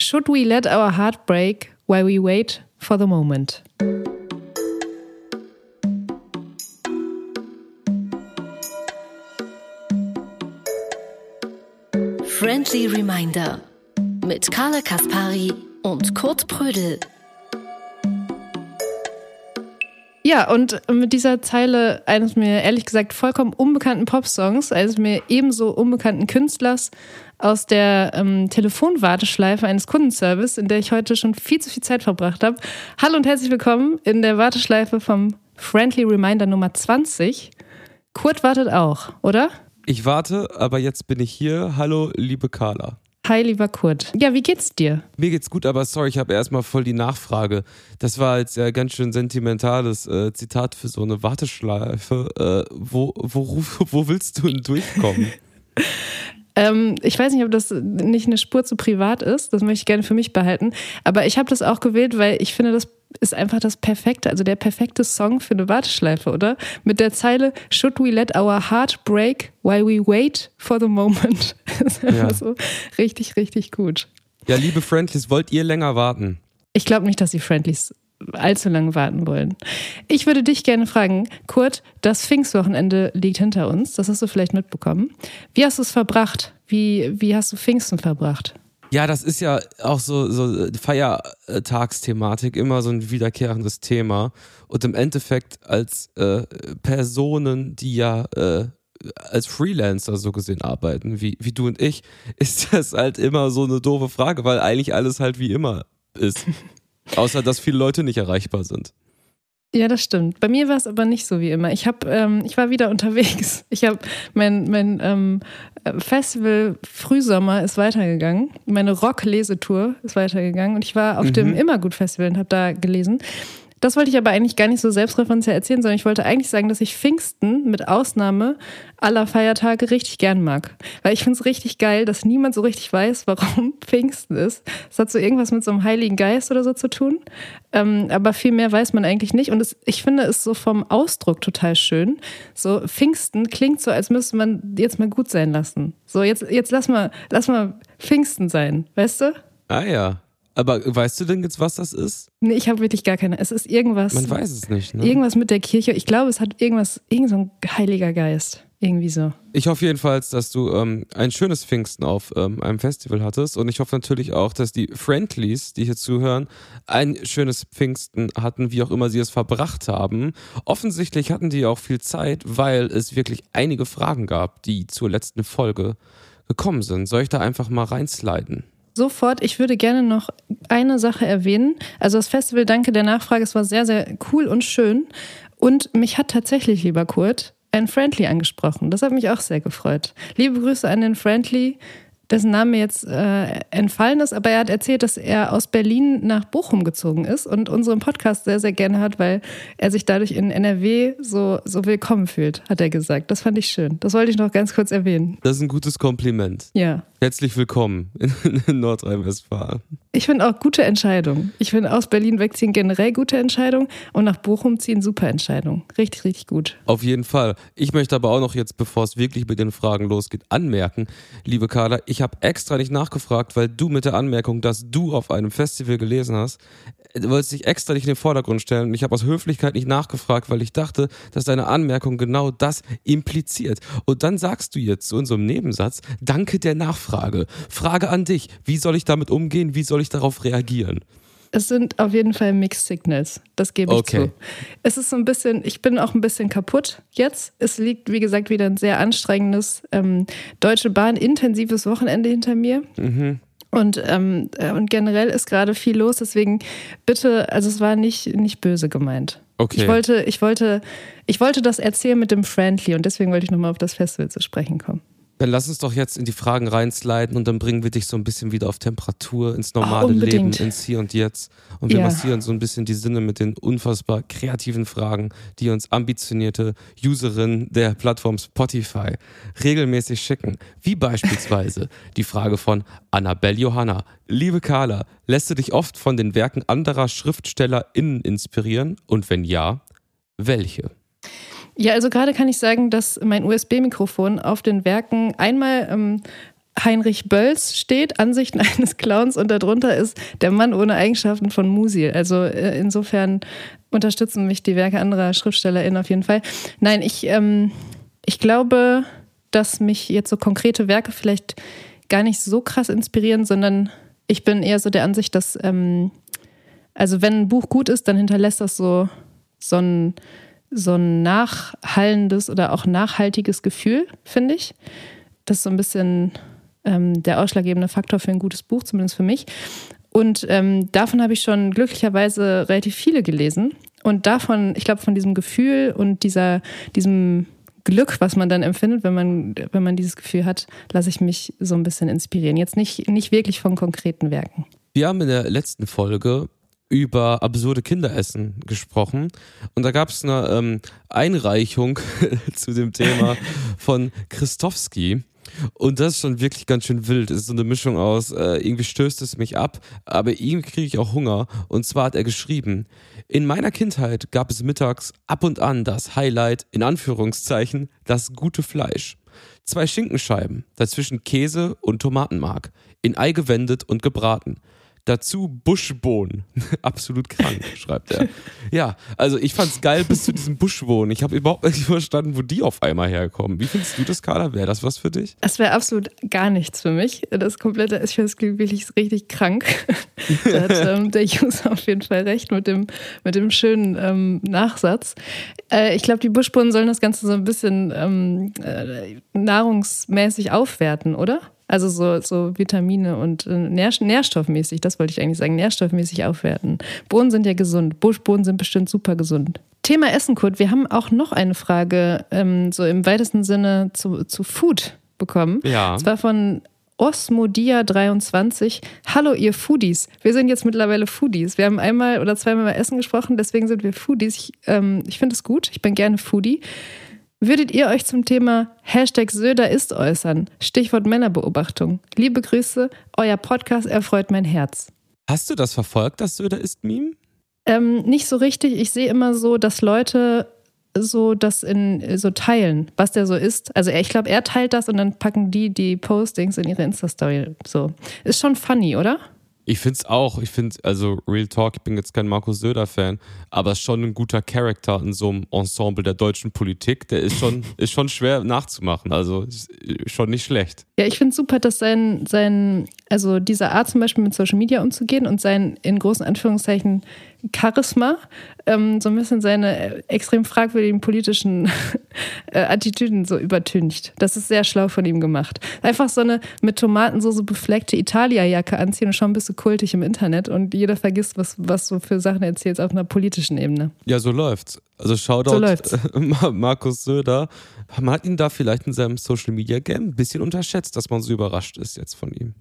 Should we let our heart break while we wait for the moment? Friendly Reminder mit Carla Kaspari und Kurt Prödel. Ja, und mit dieser Zeile eines mir ehrlich gesagt vollkommen unbekannten Popsongs, eines mir ebenso unbekannten Künstlers aus der ähm, Telefonwarteschleife eines Kundenservice, in der ich heute schon viel zu viel Zeit verbracht habe. Hallo und herzlich willkommen in der Warteschleife vom Friendly Reminder Nummer 20. Kurt wartet auch, oder? Ich warte, aber jetzt bin ich hier. Hallo, liebe Carla. Hi, lieber Kurt. Ja, wie geht's dir? Mir geht's gut, aber sorry, ich habe erstmal voll die Nachfrage. Das war jetzt ja ganz schön sentimentales äh, Zitat für so eine Warteschleife. Äh, wo, wo, wo willst du denn durchkommen? Ähm, ich weiß nicht, ob das nicht eine Spur zu privat ist. Das möchte ich gerne für mich behalten. Aber ich habe das auch gewählt, weil ich finde, das ist einfach das perfekte, also der perfekte Song für eine Warteschleife, oder? Mit der Zeile Should we let our heart break while we wait for the moment? Das ist einfach ja. so richtig, richtig gut. Ja, liebe Friendlies, wollt ihr länger warten? Ich glaube nicht, dass die Friendlies allzu lange warten wollen. Ich würde dich gerne fragen, Kurt, das Pfingstwochenende liegt hinter uns, das hast du vielleicht mitbekommen. Wie hast du es verbracht? Wie, wie hast du Pfingsten verbracht? Ja, das ist ja auch so, so Feiertagsthematik, immer so ein wiederkehrendes Thema. Und im Endeffekt als äh, Personen, die ja äh, als Freelancer so gesehen arbeiten, wie, wie du und ich, ist das halt immer so eine doofe Frage, weil eigentlich alles halt wie immer ist. Außer dass viele Leute nicht erreichbar sind. Ja, das stimmt. Bei mir war es aber nicht so wie immer. Ich habe, ähm, ich war wieder unterwegs. Ich habe mein, mein ähm, Festival Frühsommer ist weitergegangen. Meine Rock-Lesetour ist weitergegangen und ich war auf mhm. dem Immergut-Festival und habe da gelesen. Das wollte ich aber eigentlich gar nicht so selbstreferenziell erzählen, sondern ich wollte eigentlich sagen, dass ich Pfingsten mit Ausnahme aller Feiertage richtig gern mag. Weil ich finde es richtig geil, dass niemand so richtig weiß, warum Pfingsten ist. Es hat so irgendwas mit so einem Heiligen Geist oder so zu tun. Ähm, aber viel mehr weiß man eigentlich nicht. Und es, ich finde es so vom Ausdruck total schön. So Pfingsten klingt so, als müsste man jetzt mal gut sein lassen. So, jetzt, jetzt lass mal, lass mal Pfingsten sein, weißt du? Ah ja. Aber weißt du denn jetzt, was das ist? Nee, ich habe wirklich gar keine. Es ist irgendwas. Man weiß es nicht, ne? Irgendwas mit der Kirche. Ich glaube, es hat irgendwas, irgend so ein heiliger Geist. Irgendwie so. Ich hoffe jedenfalls, dass du ähm, ein schönes Pfingsten auf ähm, einem Festival hattest. Und ich hoffe natürlich auch, dass die Friendlies, die hier zuhören, ein schönes Pfingsten hatten, wie auch immer sie es verbracht haben. Offensichtlich hatten die auch viel Zeit, weil es wirklich einige Fragen gab, die zur letzten Folge gekommen sind. Soll ich da einfach mal reinsliden? Sofort, ich würde gerne noch eine Sache erwähnen. Also das Festival, danke der Nachfrage, es war sehr, sehr cool und schön. Und mich hat tatsächlich, lieber Kurt, ein Friendly angesprochen. Das hat mich auch sehr gefreut. Liebe Grüße an den Friendly dessen Name jetzt äh, entfallen ist, aber er hat erzählt, dass er aus Berlin nach Bochum gezogen ist und unseren Podcast sehr, sehr gerne hat, weil er sich dadurch in NRW so, so willkommen fühlt, hat er gesagt. Das fand ich schön. Das wollte ich noch ganz kurz erwähnen. Das ist ein gutes Kompliment. Ja. Herzlich willkommen in, in Nordrhein-Westfalen. Ich finde auch gute Entscheidung. Ich finde aus Berlin wegziehen generell gute Entscheidung und nach Bochum ziehen super Entscheidung. Richtig, richtig gut. Auf jeden Fall. Ich möchte aber auch noch jetzt, bevor es wirklich mit den Fragen losgeht, anmerken, liebe Carla, ich habe extra nicht nachgefragt, weil du mit der Anmerkung, dass du auf einem Festival gelesen hast, du wolltest dich extra nicht in den Vordergrund stellen. Und ich habe aus Höflichkeit nicht nachgefragt, weil ich dachte, dass deine Anmerkung genau das impliziert. Und dann sagst du jetzt so einem Nebensatz, danke der Nachfrage. Frage an dich, wie soll ich damit umgehen? Wie soll ich darauf reagieren? Es sind auf jeden Fall Mixed Signals. Das gebe ich okay. zu. Es ist so ein bisschen, ich bin auch ein bisschen kaputt jetzt. Es liegt, wie gesagt, wieder ein sehr anstrengendes ähm, Deutsche Bahn intensives Wochenende hinter mir. Mhm. Und, ähm, äh, und generell ist gerade viel los, deswegen bitte, also es war nicht, nicht böse gemeint. Okay. Ich wollte, ich wollte, ich wollte das erzählen mit dem Friendly und deswegen wollte ich nochmal auf das Festival zu sprechen kommen. Dann lass uns doch jetzt in die Fragen reinsliden und dann bringen wir dich so ein bisschen wieder auf Temperatur, ins normale oh, Leben, ins Hier und Jetzt. Und wir ja. massieren so ein bisschen die Sinne mit den unfassbar kreativen Fragen, die uns ambitionierte Userinnen der Plattform Spotify regelmäßig schicken. Wie beispielsweise die Frage von Annabelle Johanna. Liebe Carla, lässt du dich oft von den Werken anderer SchriftstellerInnen inspirieren? Und wenn ja, welche? Ja, also gerade kann ich sagen, dass mein USB-Mikrofon auf den Werken einmal ähm, Heinrich Bölls steht, Ansichten eines Clowns und darunter ist der Mann ohne Eigenschaften von Musil. Also äh, insofern unterstützen mich die Werke anderer SchriftstellerInnen auf jeden Fall. Nein, ich, ähm, ich glaube, dass mich jetzt so konkrete Werke vielleicht gar nicht so krass inspirieren, sondern ich bin eher so der Ansicht, dass, ähm, also wenn ein Buch gut ist, dann hinterlässt das so, so ein, so ein nachhallendes oder auch nachhaltiges Gefühl, finde ich. Das ist so ein bisschen ähm, der ausschlaggebende Faktor für ein gutes Buch, zumindest für mich. Und ähm, davon habe ich schon glücklicherweise relativ viele gelesen. Und davon, ich glaube, von diesem Gefühl und dieser, diesem Glück, was man dann empfindet, wenn man, wenn man dieses Gefühl hat, lasse ich mich so ein bisschen inspirieren. Jetzt nicht, nicht wirklich von konkreten Werken. Wir haben in der letzten Folge über absurde Kinderessen gesprochen. Und da gab es eine ähm, Einreichung zu dem Thema von Christowski. Und das ist schon wirklich ganz schön wild. Es ist so eine Mischung aus, äh, irgendwie stößt es mich ab, aber irgendwie kriege ich auch Hunger. Und zwar hat er geschrieben, in meiner Kindheit gab es mittags ab und an das Highlight, in Anführungszeichen, das gute Fleisch. Zwei Schinkenscheiben, dazwischen Käse und Tomatenmark, in Ei gewendet und gebraten. Dazu Buschbohnen. Absolut krank, schreibt er. Ja, also ich fand's geil bis zu diesem Buschbohnen. Ich habe überhaupt nicht verstanden, wo die auf einmal herkommen. Wie findest du das, Carla? Wäre das was für dich? Das wäre absolut gar nichts für mich. Das komplette, ich finde es wirklich richtig krank. da hat ähm, der User auf jeden Fall recht mit dem, mit dem schönen ähm, Nachsatz. Äh, ich glaube, die Buschbohnen sollen das Ganze so ein bisschen ähm, äh, nahrungsmäßig aufwerten, oder? Also so, so Vitamine und äh, nährstoffmäßig, das wollte ich eigentlich sagen, nährstoffmäßig aufwerten. Bohnen sind ja gesund. Buschbohnen sind bestimmt super gesund. Thema Essen, Kurt. Wir haben auch noch eine Frage, ähm, so im weitesten Sinne zu, zu Food bekommen. Ja. Und zwar von Osmodia23. Hallo, ihr Foodies. Wir sind jetzt mittlerweile Foodies. Wir haben einmal oder zweimal über Essen gesprochen, deswegen sind wir Foodies. Ich, ähm, ich finde es gut. Ich bin gerne Foodie. Würdet ihr euch zum Thema Hashtag Söder ist äußern? Stichwort Männerbeobachtung. Liebe Grüße, euer Podcast erfreut mein Herz. Hast du das verfolgt, das Söder ist Meme? Ähm, nicht so richtig. Ich sehe immer so, dass Leute so das in so teilen, was der so ist. Also ich glaube, er teilt das und dann packen die die Postings in ihre Insta-Story. So. Ist schon funny, oder? Ich finde es auch. Ich finde, also Real Talk, ich bin jetzt kein Markus Söder-Fan, aber schon ein guter Charakter in so einem Ensemble der deutschen Politik. Der ist schon, ist schon schwer nachzumachen. Also schon nicht schlecht. Ja, ich finde es super, dass sein, sein, also diese Art zum Beispiel mit Social Media umzugehen und sein in großen Anführungszeichen Charisma, ähm, so ein bisschen seine äh, extrem fragwürdigen politischen äh, Attitüden so übertüncht. Das ist sehr schlau von ihm gemacht. Einfach so eine mit Tomatensauce befleckte Italia-Jacke anziehen und schon bist du kultig im Internet und jeder vergisst, was, was du für Sachen erzählst auf einer politischen Ebene. Ja, so läuft's. Also Shoutout so läuft's. Markus Söder. Man hat ihn da vielleicht in seinem Social Media Game ein bisschen unterschätzt, dass man so überrascht ist jetzt von ihm.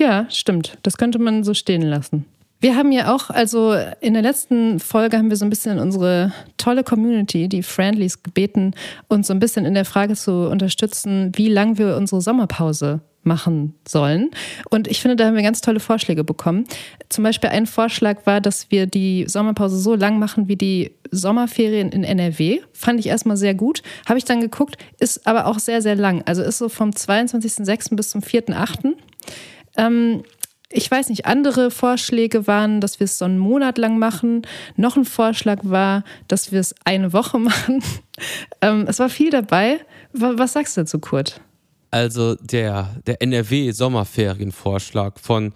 Ja, stimmt. Das könnte man so stehen lassen. Wir haben ja auch, also in der letzten Folge haben wir so ein bisschen unsere tolle Community, die Friendlies, gebeten, uns so ein bisschen in der Frage zu unterstützen, wie lang wir unsere Sommerpause machen sollen. Und ich finde, da haben wir ganz tolle Vorschläge bekommen. Zum Beispiel ein Vorschlag war, dass wir die Sommerpause so lang machen wie die Sommerferien in NRW. Fand ich erstmal sehr gut. Habe ich dann geguckt, ist aber auch sehr, sehr lang. Also ist so vom 22.06. bis zum 4.08. Ähm, ich weiß nicht, andere Vorschläge waren, dass wir es so einen Monat lang machen. Noch ein Vorschlag war, dass wir es eine Woche machen. Ähm, es war viel dabei. Was sagst du dazu, Kurt? Also der, der NRW-Sommerferienvorschlag von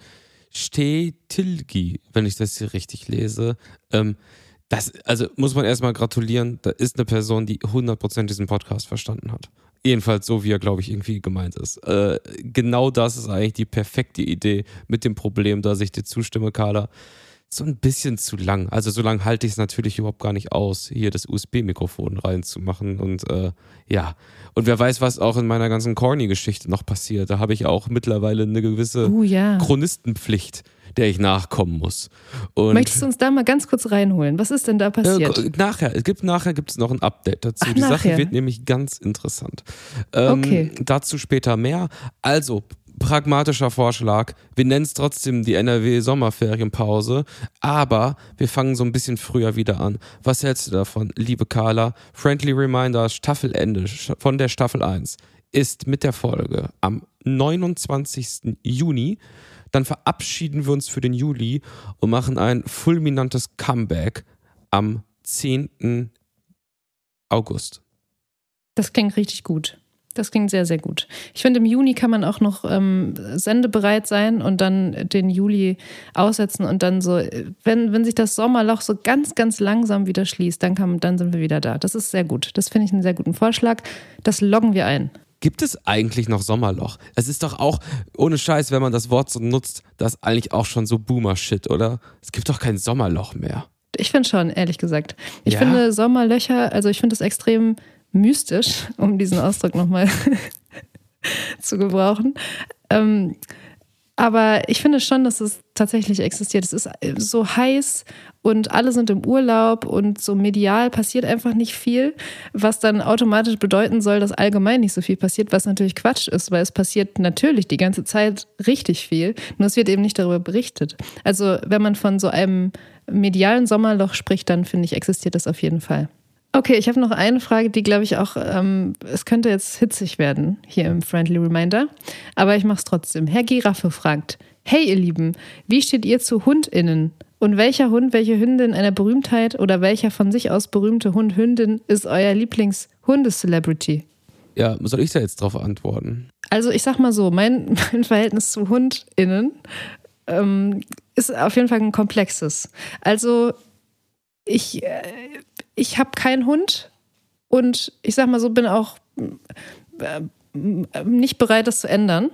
Stetilgi, wenn ich das hier richtig lese. Ähm, das, also muss man erstmal gratulieren. Da ist eine Person, die 100% diesen Podcast verstanden hat. Jedenfalls so, wie er, glaube ich, irgendwie gemeint ist. Äh, genau das ist eigentlich die perfekte Idee mit dem Problem, dass ich dir zustimme, Carla. So ein bisschen zu lang. Also so lang halte ich es natürlich überhaupt gar nicht aus, hier das USB-Mikrofon reinzumachen. Und äh, ja, und wer weiß, was auch in meiner ganzen Corny-Geschichte noch passiert. Da habe ich auch mittlerweile eine gewisse uh, ja. Chronistenpflicht der ich nachkommen muss. Und Möchtest du uns da mal ganz kurz reinholen? Was ist denn da passiert? Äh, nachher, es gibt nachher gibt es noch ein Update dazu. Ach, Die nachher. Sache wird nämlich ganz interessant. Ähm, okay. Dazu später mehr. Also pragmatischer Vorschlag. Wir nennen es trotzdem die NRW Sommerferienpause, aber wir fangen so ein bisschen früher wieder an. Was hältst du davon, liebe Carla? Friendly Reminder, Staffelende von der Staffel 1 ist mit der Folge am 29. Juni. Dann verabschieden wir uns für den Juli und machen ein fulminantes Comeback am 10. August. Das klingt richtig gut. Das klingt sehr, sehr gut. Ich finde, im Juni kann man auch noch ähm, sendebereit sein und dann den Juli aussetzen und dann so, wenn, wenn sich das Sommerloch so ganz, ganz langsam wieder schließt, dann, kann, dann sind wir wieder da. Das ist sehr gut. Das finde ich einen sehr guten Vorschlag. Das loggen wir ein. Gibt es eigentlich noch Sommerloch? Es ist doch auch, ohne Scheiß, wenn man das Wort so nutzt, das eigentlich auch schon so Boomer-Shit, oder? Es gibt doch kein Sommerloch mehr. Ich finde schon, ehrlich gesagt. Ich ja? finde Sommerlöcher, also ich finde es extrem mystisch, um diesen Ausdruck nochmal zu gebrauchen. Ähm, aber ich finde schon, dass es tatsächlich existiert. Es ist äh, so heiß und alle sind im Urlaub und so medial passiert einfach nicht viel, was dann automatisch bedeuten soll, dass allgemein nicht so viel passiert, was natürlich Quatsch ist, weil es passiert natürlich die ganze Zeit richtig viel, nur es wird eben nicht darüber berichtet. Also wenn man von so einem medialen Sommerloch spricht, dann finde ich, existiert das auf jeden Fall. Okay, ich habe noch eine Frage, die glaube ich auch, ähm, es könnte jetzt hitzig werden hier im Friendly Reminder, aber ich mache es trotzdem. Herr Giraffe fragt, hey ihr Lieben, wie steht ihr zu HundInnen? Und welcher Hund, welche Hündin einer Berühmtheit oder welcher von sich aus berühmte Hund, Hündin ist euer Lieblings-Hundecelebrity? Ja, soll ich da jetzt drauf antworten? Also ich sag mal so, mein, mein Verhältnis zu HundInnen ähm, ist auf jeden Fall ein komplexes. Also ich, äh, ich habe keinen Hund und ich sag mal so, bin auch äh, nicht bereit, das zu ändern.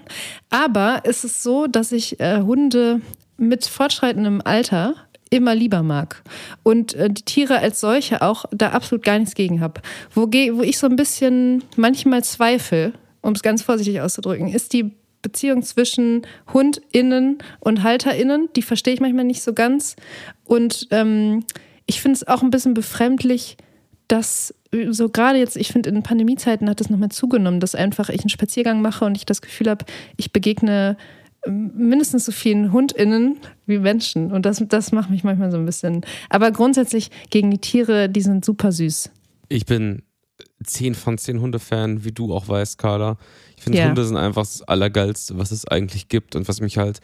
Aber es ist so, dass ich äh, Hunde mit fortschreitendem Alter immer lieber mag und äh, die Tiere als solche auch da absolut gar nichts gegen habe. Wo, wo ich so ein bisschen manchmal zweifle, um es ganz vorsichtig auszudrücken, ist die Beziehung zwischen HundInnen und HalterInnen. Die verstehe ich manchmal nicht so ganz. Und ähm, ich finde es auch ein bisschen befremdlich, dass so gerade jetzt, ich finde, in Pandemiezeiten hat das nochmal zugenommen, dass einfach ich einen Spaziergang mache und ich das Gefühl habe, ich begegne ähm, mindestens so vielen HundInnen wie Menschen. Und das, das macht mich manchmal so ein bisschen. Aber grundsätzlich gegen die Tiere, die sind super süß. Ich bin 10 von 10 Hunde-Fan, wie du auch weißt, Carla. Ich finde, ja. Hunde sind einfach das Allergeilste, was es eigentlich gibt und was mich halt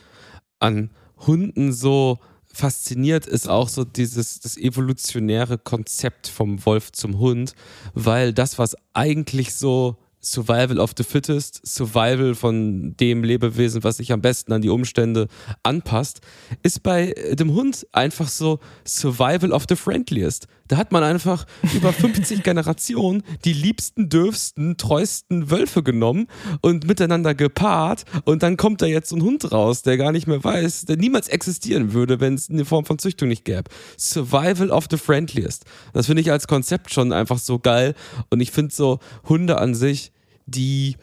an Hunden so fasziniert ist auch so dieses das evolutionäre Konzept vom Wolf zum Hund, weil das was eigentlich so Survival of the Fittest, Survival von dem Lebewesen, was sich am besten an die Umstände anpasst, ist bei dem Hund einfach so Survival of the Friendliest. Da hat man einfach über 50 Generationen die liebsten, dürfsten, treuesten Wölfe genommen und miteinander gepaart und dann kommt da jetzt so ein Hund raus, der gar nicht mehr weiß, der niemals existieren würde, wenn es eine Form von Züchtung nicht gäbe. Survival of the Friendliest. Das finde ich als Konzept schon einfach so geil und ich finde so Hunde an sich die,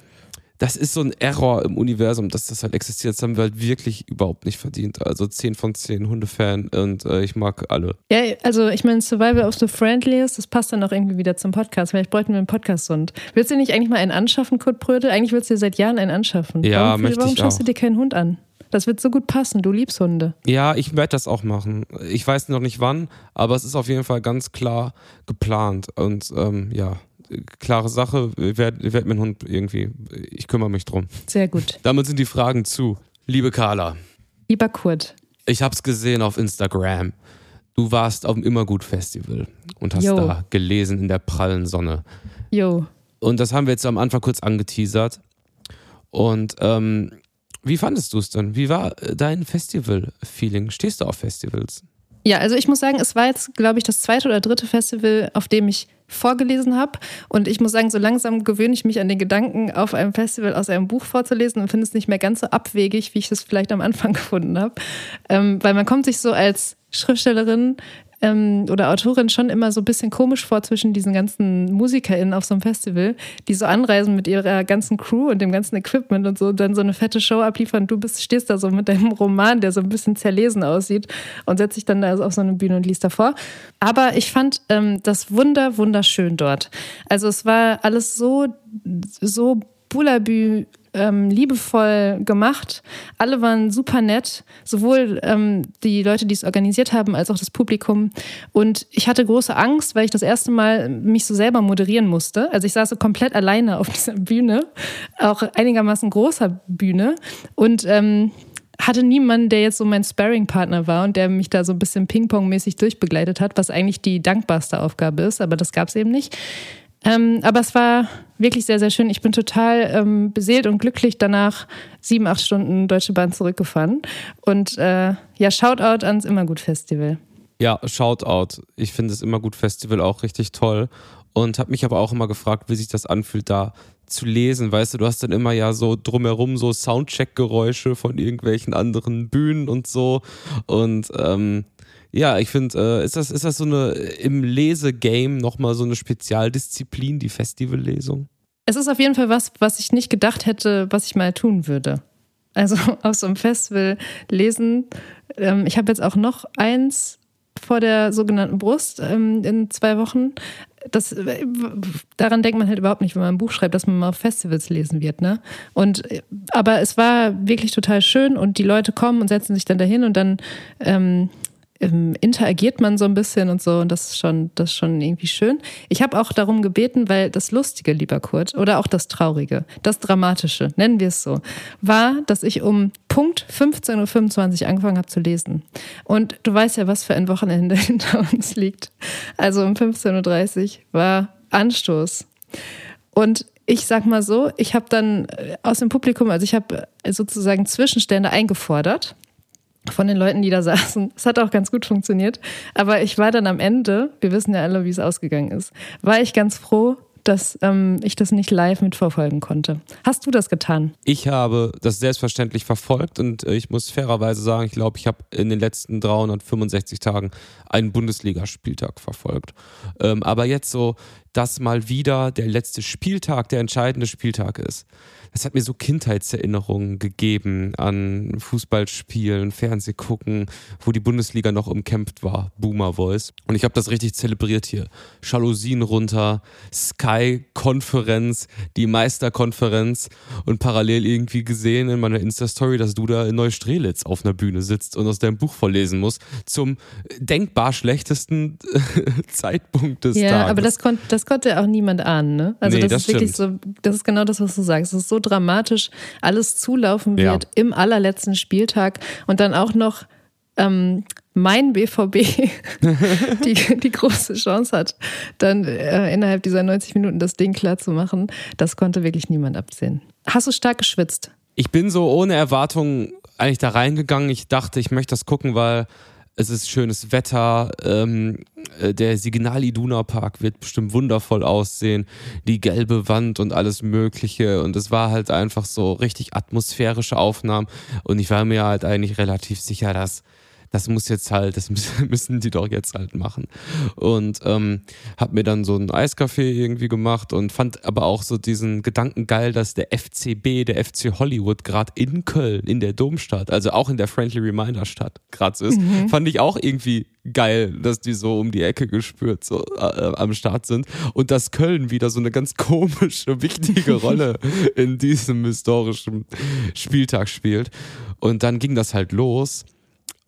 das ist so ein Error im Universum, dass das halt existiert. Das haben wir halt wirklich überhaupt nicht verdient. Also 10 von 10 Hundefan und äh, ich mag alle. Ja, also ich meine, Survival of the Friendliest, das passt dann auch irgendwie wieder zum Podcast. Vielleicht bräuchten wir einen Podcast-Hund. Willst du nicht eigentlich mal einen anschaffen, Kurt Brödel? Eigentlich willst du dir seit Jahren einen anschaffen. Ja, warum, möchte warum ich schaffst auch. du dir keinen Hund an? Das wird so gut passen. Du liebst Hunde. Ja, ich werde das auch machen. Ich weiß noch nicht wann, aber es ist auf jeden Fall ganz klar geplant. Und ähm, ja, klare Sache. Ich werde werd meinen Hund irgendwie, ich kümmere mich drum. Sehr gut. Damit sind die Fragen zu. Liebe Carla. Lieber Kurt. Ich habe es gesehen auf Instagram. Du warst auf dem Immergut-Festival und hast Yo. da gelesen in der prallen Sonne. Jo. Und das haben wir jetzt am Anfang kurz angeteasert. Und ähm, wie fandest du es denn? Wie war dein Festival-Feeling? Stehst du auf Festivals? Ja, also ich muss sagen, es war jetzt, glaube ich, das zweite oder dritte Festival, auf dem ich vorgelesen habe. Und ich muss sagen, so langsam gewöhne ich mich an den Gedanken, auf einem Festival aus einem Buch vorzulesen und finde es nicht mehr ganz so abwegig, wie ich es vielleicht am Anfang gefunden habe. Ähm, weil man kommt sich so als Schriftstellerin ähm, oder Autorin schon immer so ein bisschen komisch vor zwischen diesen ganzen MusikerInnen auf so einem Festival, die so anreisen mit ihrer ganzen Crew und dem ganzen Equipment und so dann so eine fette Show abliefern. Du bist, stehst da so mit deinem Roman, der so ein bisschen zerlesen aussieht und setzt dich dann da auf so eine Bühne und liest davor. Aber ich fand ähm, das wunder, wunderschön dort. Also es war alles so, so Bullabü ähm, liebevoll gemacht. Alle waren super nett, sowohl ähm, die Leute, die es organisiert haben, als auch das Publikum. Und ich hatte große Angst, weil ich das erste Mal mich so selber moderieren musste. Also ich saß so komplett alleine auf dieser Bühne, auch einigermaßen großer Bühne. Und ähm, hatte niemanden, der jetzt so mein Sparring-Partner war und der mich da so ein bisschen Ping-Pong-mäßig durchbegleitet hat, was eigentlich die dankbarste Aufgabe ist, aber das gab es eben nicht. Ähm, aber es war wirklich sehr, sehr schön. Ich bin total ähm, beseelt und glücklich danach sieben, acht Stunden Deutsche Bahn zurückgefahren. Und äh, ja, Shoutout ans Immergut Festival. Ja, Shoutout. Ich finde das Immergut Festival auch richtig toll und habe mich aber auch immer gefragt, wie sich das anfühlt, da zu lesen. Weißt du, du hast dann immer ja so drumherum so Soundcheck-Geräusche von irgendwelchen anderen Bühnen und so. Und ähm, ja, ich finde, äh, ist, das, ist das so eine im Lesegame nochmal so eine Spezialdisziplin, die Festivallesung? Es ist auf jeden Fall was, was ich nicht gedacht hätte, was ich mal tun würde. Also auf so einem Festival lesen. Ähm, ich habe jetzt auch noch eins vor der sogenannten Brust ähm, in zwei Wochen. Das, äh, daran denkt man halt überhaupt nicht, wenn man ein Buch schreibt, dass man mal auf Festivals lesen wird. Ne? Und, äh, aber es war wirklich total schön und die Leute kommen und setzen sich dann dahin und dann ähm, ähm, interagiert man so ein bisschen und so und das ist schon, das ist schon irgendwie schön. Ich habe auch darum gebeten, weil das Lustige, lieber Kurt, oder auch das Traurige, das Dramatische, nennen wir es so, war, dass ich um Punkt 15.25 Uhr angefangen habe zu lesen. Und du weißt ja, was für ein Wochenende hinter uns liegt. Also um 15.30 Uhr war Anstoß. Und ich sag mal so, ich habe dann äh, aus dem Publikum, also ich habe sozusagen Zwischenstände eingefordert von den Leuten, die da saßen. Es hat auch ganz gut funktioniert. Aber ich war dann am Ende, wir wissen ja alle, wie es ausgegangen ist, war ich ganz froh, dass ähm, ich das nicht live mitverfolgen konnte. Hast du das getan? Ich habe das selbstverständlich verfolgt und äh, ich muss fairerweise sagen, ich glaube, ich habe in den letzten 365 Tagen einen Bundesligaspieltag verfolgt. Ähm, aber jetzt so, dass mal wieder der letzte Spieltag der entscheidende Spieltag ist das hat mir so Kindheitserinnerungen gegeben an Fußballspielen, Fernsehgucken, wo die Bundesliga noch umkämpft war, Boomer Voice. Und ich habe das richtig zelebriert hier. Jalousien runter, Sky-Konferenz, die Meisterkonferenz und parallel irgendwie gesehen in meiner Insta-Story, dass du da in Neustrelitz auf einer Bühne sitzt und aus deinem Buch vorlesen musst, zum denkbar schlechtesten Zeitpunkt des ja, Tages. Ja, aber das, kon das konnte auch niemand ahnen, ne? Also nee, das, das, ist wirklich so, das ist genau das, was du sagst. Es ist so dramatisch alles zulaufen wird ja. im allerletzten Spieltag und dann auch noch ähm, mein BVB die, die große Chance hat, dann äh, innerhalb dieser 90 Minuten das Ding klar zu machen, das konnte wirklich niemand absehen. Hast du stark geschwitzt? Ich bin so ohne Erwartung eigentlich da reingegangen. Ich dachte, ich möchte das gucken, weil es ist schönes Wetter. Ähm, äh, der Signal Iduna Park wird bestimmt wundervoll aussehen. Die gelbe Wand und alles Mögliche. Und es war halt einfach so richtig atmosphärische Aufnahmen. Und ich war mir halt eigentlich relativ sicher, dass das muss jetzt halt, das müssen die doch jetzt halt machen. Und ähm, habe mir dann so einen Eiskaffee irgendwie gemacht und fand aber auch so diesen Gedanken geil, dass der FCB, der FC Hollywood, gerade in Köln, in der Domstadt, also auch in der Friendly Reminder Stadt, gerade so ist. Mhm. Fand ich auch irgendwie geil, dass die so um die Ecke gespürt so äh, am Start sind und dass Köln wieder so eine ganz komische, wichtige Rolle in diesem historischen Spieltag spielt. Und dann ging das halt los.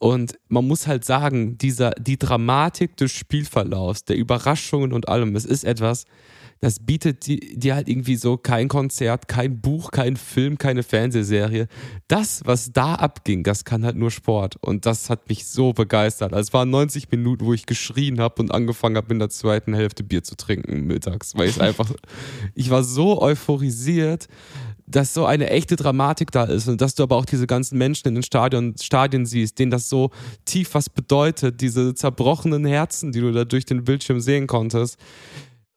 Und man muss halt sagen, dieser, die Dramatik des Spielverlaufs, der Überraschungen und allem, es ist etwas, das bietet dir halt irgendwie so kein Konzert, kein Buch, kein Film, keine Fernsehserie. Das, was da abging, das kann halt nur Sport. Und das hat mich so begeistert. Also es waren 90 Minuten, wo ich geschrien habe und angefangen habe, in der zweiten Hälfte Bier zu trinken mittags, weil ich einfach, ich war so euphorisiert dass so eine echte Dramatik da ist und dass du aber auch diese ganzen Menschen in den Stadion, Stadien siehst, denen das so tief was bedeutet, diese zerbrochenen Herzen, die du da durch den Bildschirm sehen konntest.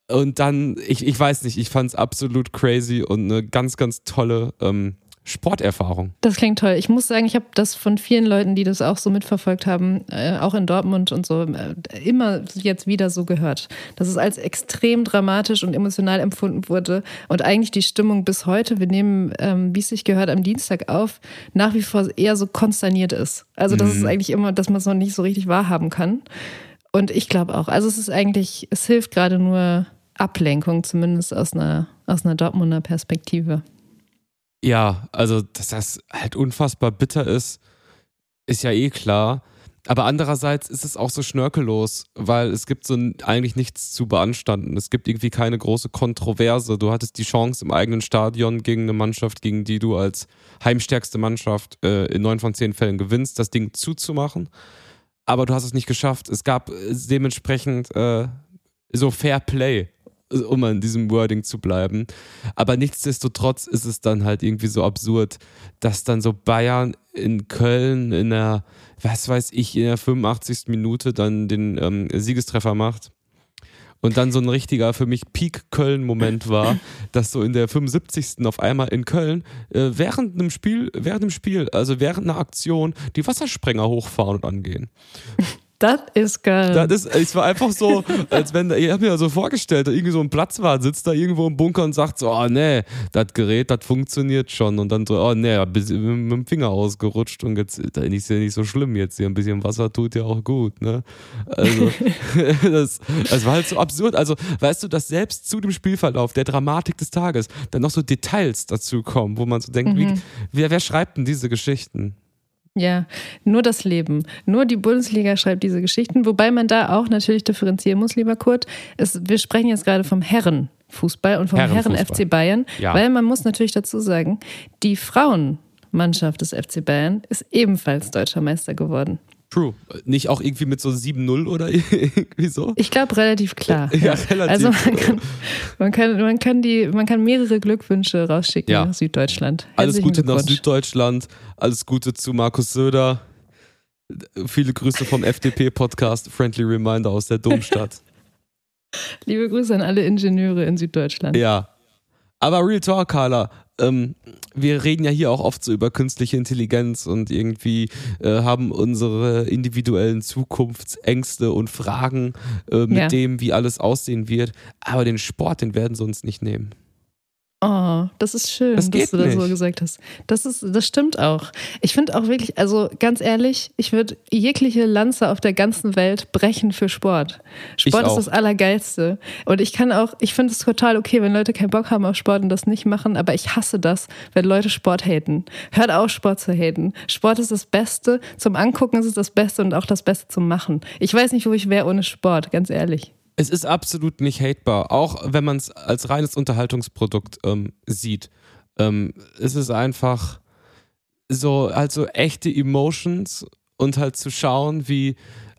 Und dann, ich, ich weiß nicht, ich fand es absolut crazy und eine ganz, ganz tolle ähm, Sporterfahrung. Das klingt toll. Ich muss sagen, ich habe das von vielen Leuten, die das auch so mitverfolgt haben, äh, auch in Dortmund und so, äh, immer jetzt wieder so gehört, dass es als extrem dramatisch und emotional empfunden wurde und eigentlich die Stimmung bis heute, wir nehmen, ähm, wie es sich gehört, am Dienstag auf, nach wie vor eher so konsterniert ist. Also das mhm. ist eigentlich immer, dass man es noch nicht so richtig wahrhaben kann. Und ich glaube auch, also es ist eigentlich, es hilft gerade nur Ablenkung, zumindest aus einer, aus einer Dortmunder Perspektive. Ja, also, dass das halt unfassbar bitter ist, ist ja eh klar. Aber andererseits ist es auch so schnörkellos, weil es gibt so eigentlich nichts zu beanstanden. Es gibt irgendwie keine große Kontroverse. Du hattest die Chance im eigenen Stadion gegen eine Mannschaft, gegen die du als heimstärkste Mannschaft äh, in neun von zehn Fällen gewinnst, das Ding zuzumachen. Aber du hast es nicht geschafft. Es gab äh, dementsprechend äh, so Fair Play um an diesem Wording zu bleiben. Aber nichtsdestotrotz ist es dann halt irgendwie so absurd, dass dann so Bayern in Köln in der, was weiß ich, in der 85. Minute dann den ähm, Siegestreffer macht. Und dann so ein richtiger für mich Peak-Köln-Moment war, dass so in der 75. auf einmal in Köln äh, während einem Spiel, während dem Spiel, also während einer Aktion, die Wassersprenger hochfahren und angehen. Das ist geil. Das ist, es war einfach so, als wenn, ich habe mir ja so vorgestellt, da irgendwie so ein Platzwart sitzt da irgendwo im Bunker und sagt so, oh nee, das Gerät, das funktioniert schon. Und dann so, oh nee, mit dem Finger ausgerutscht und jetzt ist ja nicht so schlimm jetzt hier. Ein bisschen Wasser tut ja auch gut, ne? Also, das, das war halt so absurd. Also, weißt du, dass selbst zu dem Spielverlauf, der Dramatik des Tages, dann noch so Details dazu kommen, wo man so denkt, mhm. wie, wer, wer schreibt denn diese Geschichten? Ja, nur das Leben. Nur die Bundesliga schreibt diese Geschichten, wobei man da auch natürlich differenzieren muss, lieber Kurt. Es, wir sprechen jetzt gerade vom Herrenfußball und vom Herren, FC Bayern, ja. weil man muss natürlich dazu sagen, die Frauenmannschaft des FC Bayern ist ebenfalls deutscher Meister geworden. True. Nicht auch irgendwie mit so 7-0 oder irgendwie so? Ich glaube relativ klar. ja, ja, relativ. Also man kann, man kann, man kann, die, man kann mehrere Glückwünsche rausschicken ja. nach Süddeutschland. Alles Gute nach Süddeutschland, alles Gute zu Markus Söder. Viele Grüße vom FDP-Podcast Friendly Reminder aus der Domstadt. Liebe Grüße an alle Ingenieure in Süddeutschland. Ja. Aber Real Talk, Carla, ähm, wir reden ja hier auch oft so über künstliche Intelligenz und irgendwie äh, haben unsere individuellen Zukunftsängste und Fragen äh, mit ja. dem, wie alles aussehen wird. Aber den Sport, den werden sie uns nicht nehmen. Oh, das ist schön, das dass du das so gesagt hast. Das, ist, das stimmt auch. Ich finde auch wirklich, also ganz ehrlich, ich würde jegliche Lanze auf der ganzen Welt brechen für Sport. Sport ist das Allergeilste. Und ich kann auch, ich finde es total okay, wenn Leute keinen Bock haben auf Sport und das nicht machen, aber ich hasse das, wenn Leute Sport haten. Hört auf, Sport zu haten. Sport ist das Beste. Zum Angucken ist es das Beste und auch das Beste zum Machen. Ich weiß nicht, wo ich wäre ohne Sport, ganz ehrlich. Es ist absolut nicht hatebar, auch wenn man es als reines Unterhaltungsprodukt ähm, sieht. Ähm, es ist einfach so, also echte Emotions und halt zu schauen, wie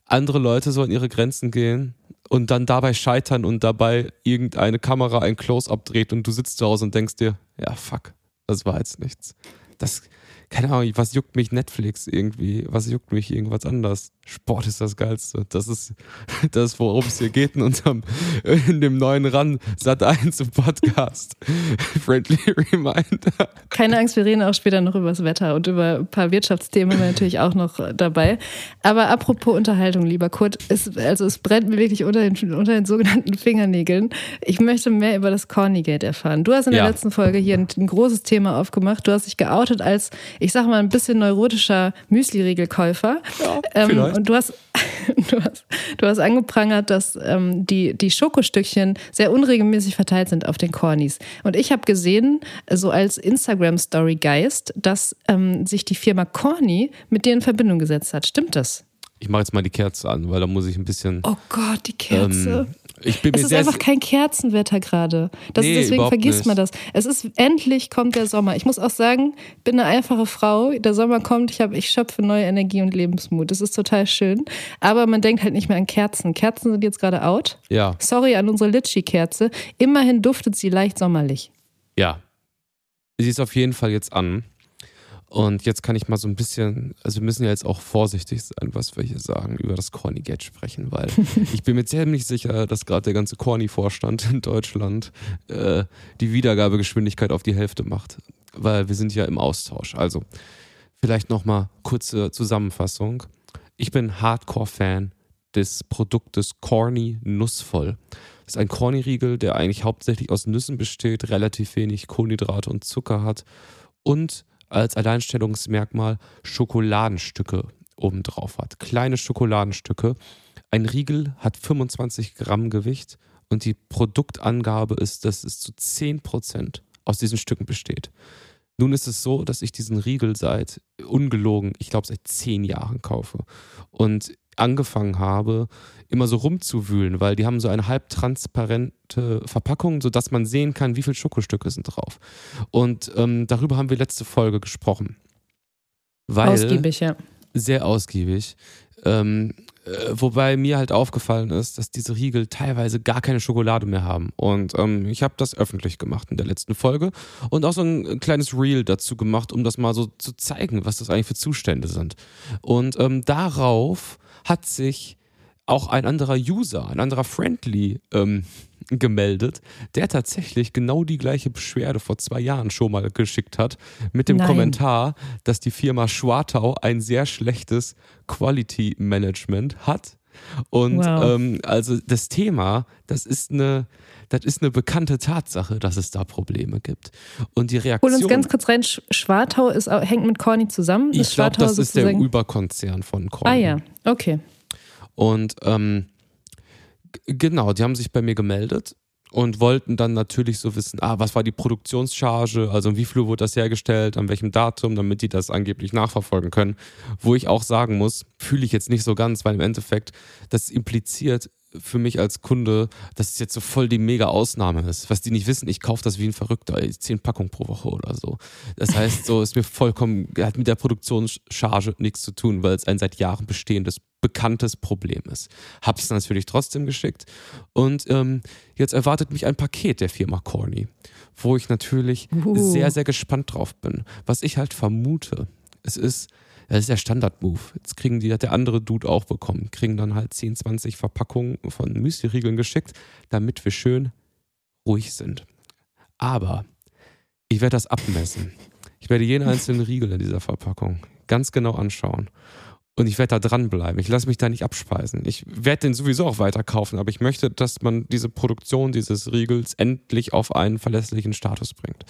andere Leute so an ihre Grenzen gehen und dann dabei scheitern und dabei irgendeine Kamera ein Close-up dreht und du sitzt zu Hause und denkst dir, ja, fuck, das war jetzt nichts. Das, keine Ahnung, was juckt mich Netflix irgendwie? Was juckt mich irgendwas anders? Sport ist das Geilste. Das ist das, worum es hier geht in unserem, in dem neuen RAN Sat 1 im Podcast. Friendly Reminder. Keine Angst, wir reden auch später noch über das Wetter und über ein paar Wirtschaftsthemen natürlich auch noch dabei. Aber apropos Unterhaltung, lieber Kurt, es, also es brennt mir wirklich unter den, unter den sogenannten Fingernägeln. Ich möchte mehr über das Cornygate erfahren. Du hast in der ja. letzten Folge hier ein, ein großes Thema aufgemacht. Du hast dich geoutet als, ich sag mal, ein bisschen neurotischer Müsli-Riegelkäufer. Ja, ähm, und du hast, du hast, du hast angeprangert, dass ähm, die, die Schokostückchen sehr unregelmäßig verteilt sind auf den Cornys. Und ich habe gesehen, so als Instagram-Story-Geist, dass ähm, sich die Firma Corny mit dir in Verbindung gesetzt hat. Stimmt das? Ich mache jetzt mal die Kerze an, weil da muss ich ein bisschen. Oh Gott, die Kerze. Ähm, ich bin es ist einfach kein Kerzenwetter gerade. Nee, deswegen vergisst nicht. man das. Es ist endlich kommt der Sommer. Ich muss auch sagen, bin eine einfache Frau. Der Sommer kommt, ich habe, ich schöpfe neue Energie und Lebensmut. Das ist total schön. Aber man denkt halt nicht mehr an Kerzen. Kerzen sind jetzt gerade out. Ja. Sorry an unsere Litschi-Kerze. Immerhin duftet sie leicht sommerlich. Ja. Sie ist auf jeden Fall jetzt an. Und jetzt kann ich mal so ein bisschen, also wir müssen ja jetzt auch vorsichtig sein, was wir hier sagen, über das Corny Gate sprechen, weil ich bin mir ziemlich sicher, dass gerade der ganze Corny-Vorstand in Deutschland äh, die Wiedergabegeschwindigkeit auf die Hälfte macht, weil wir sind ja im Austausch. Also vielleicht nochmal kurze Zusammenfassung. Ich bin Hardcore-Fan des Produktes Corny Nussvoll. Das ist ein Corny-Riegel, der eigentlich hauptsächlich aus Nüssen besteht, relativ wenig Kohlenhydrate und Zucker hat und als Alleinstellungsmerkmal Schokoladenstücke obendrauf hat. Kleine Schokoladenstücke. Ein Riegel hat 25 Gramm Gewicht und die Produktangabe ist, dass es zu 10 Prozent aus diesen Stücken besteht. Nun ist es so, dass ich diesen Riegel seit ungelogen, ich glaube seit zehn Jahren kaufe und angefangen habe, immer so rumzuwühlen, weil die haben so eine halbtransparente Verpackung, sodass man sehen kann, wie viele Schokostücke sind drauf. Und ähm, darüber haben wir letzte Folge gesprochen. Weil, ausgiebig, ja. Sehr ausgiebig. Ähm, äh, wobei mir halt aufgefallen ist, dass diese Riegel teilweise gar keine Schokolade mehr haben. Und ähm, ich habe das öffentlich gemacht in der letzten Folge und auch so ein kleines Reel dazu gemacht, um das mal so zu zeigen, was das eigentlich für Zustände sind. Und ähm, darauf hat sich auch ein anderer User, ein anderer Friendly ähm, gemeldet, der tatsächlich genau die gleiche Beschwerde vor zwei Jahren schon mal geschickt hat, mit dem Nein. Kommentar, dass die Firma Schwartau ein sehr schlechtes Quality Management hat. Und wow. ähm, also das Thema, das ist eine, das ist eine bekannte Tatsache, dass es da Probleme gibt. Und die Reaktion. Hol uns ganz kurz rein. Schwartau ist, hängt mit Corny zusammen. Ich glaube, das ist der Überkonzern von Corny. Ah ja, okay. Und ähm, genau, die haben sich bei mir gemeldet und wollten dann natürlich so wissen, ah, was war die Produktionscharge, also wie viel wurde das hergestellt, an welchem Datum, damit die das angeblich nachverfolgen können. Wo ich auch sagen muss, fühle ich jetzt nicht so ganz, weil im Endeffekt das impliziert für mich als Kunde, dass es jetzt so voll die mega Ausnahme ist. Was die nicht wissen, ich kaufe das wie ein Verrückter, zehn Packungen pro Woche oder so. Das heißt, so ist mir vollkommen, hat mit der Produktionscharge nichts zu tun, weil es ein seit Jahren bestehendes, bekanntes Problem ist. Hab's natürlich trotzdem geschickt und ähm, jetzt erwartet mich ein Paket der Firma Corny, wo ich natürlich uh. sehr, sehr gespannt drauf bin. Was ich halt vermute, es ist das ist der Standard-Move. Jetzt kriegen die, hat der andere Dude auch bekommen, kriegen dann halt 10, 20 Verpackungen von Müsli-Riegeln geschickt, damit wir schön ruhig sind. Aber ich werde das abmessen. Ich werde jeden einzelnen Riegel in dieser Verpackung ganz genau anschauen und ich werde da dranbleiben. Ich lasse mich da nicht abspeisen. Ich werde den sowieso auch weiter kaufen, aber ich möchte, dass man diese Produktion dieses Riegels endlich auf einen verlässlichen Status bringt.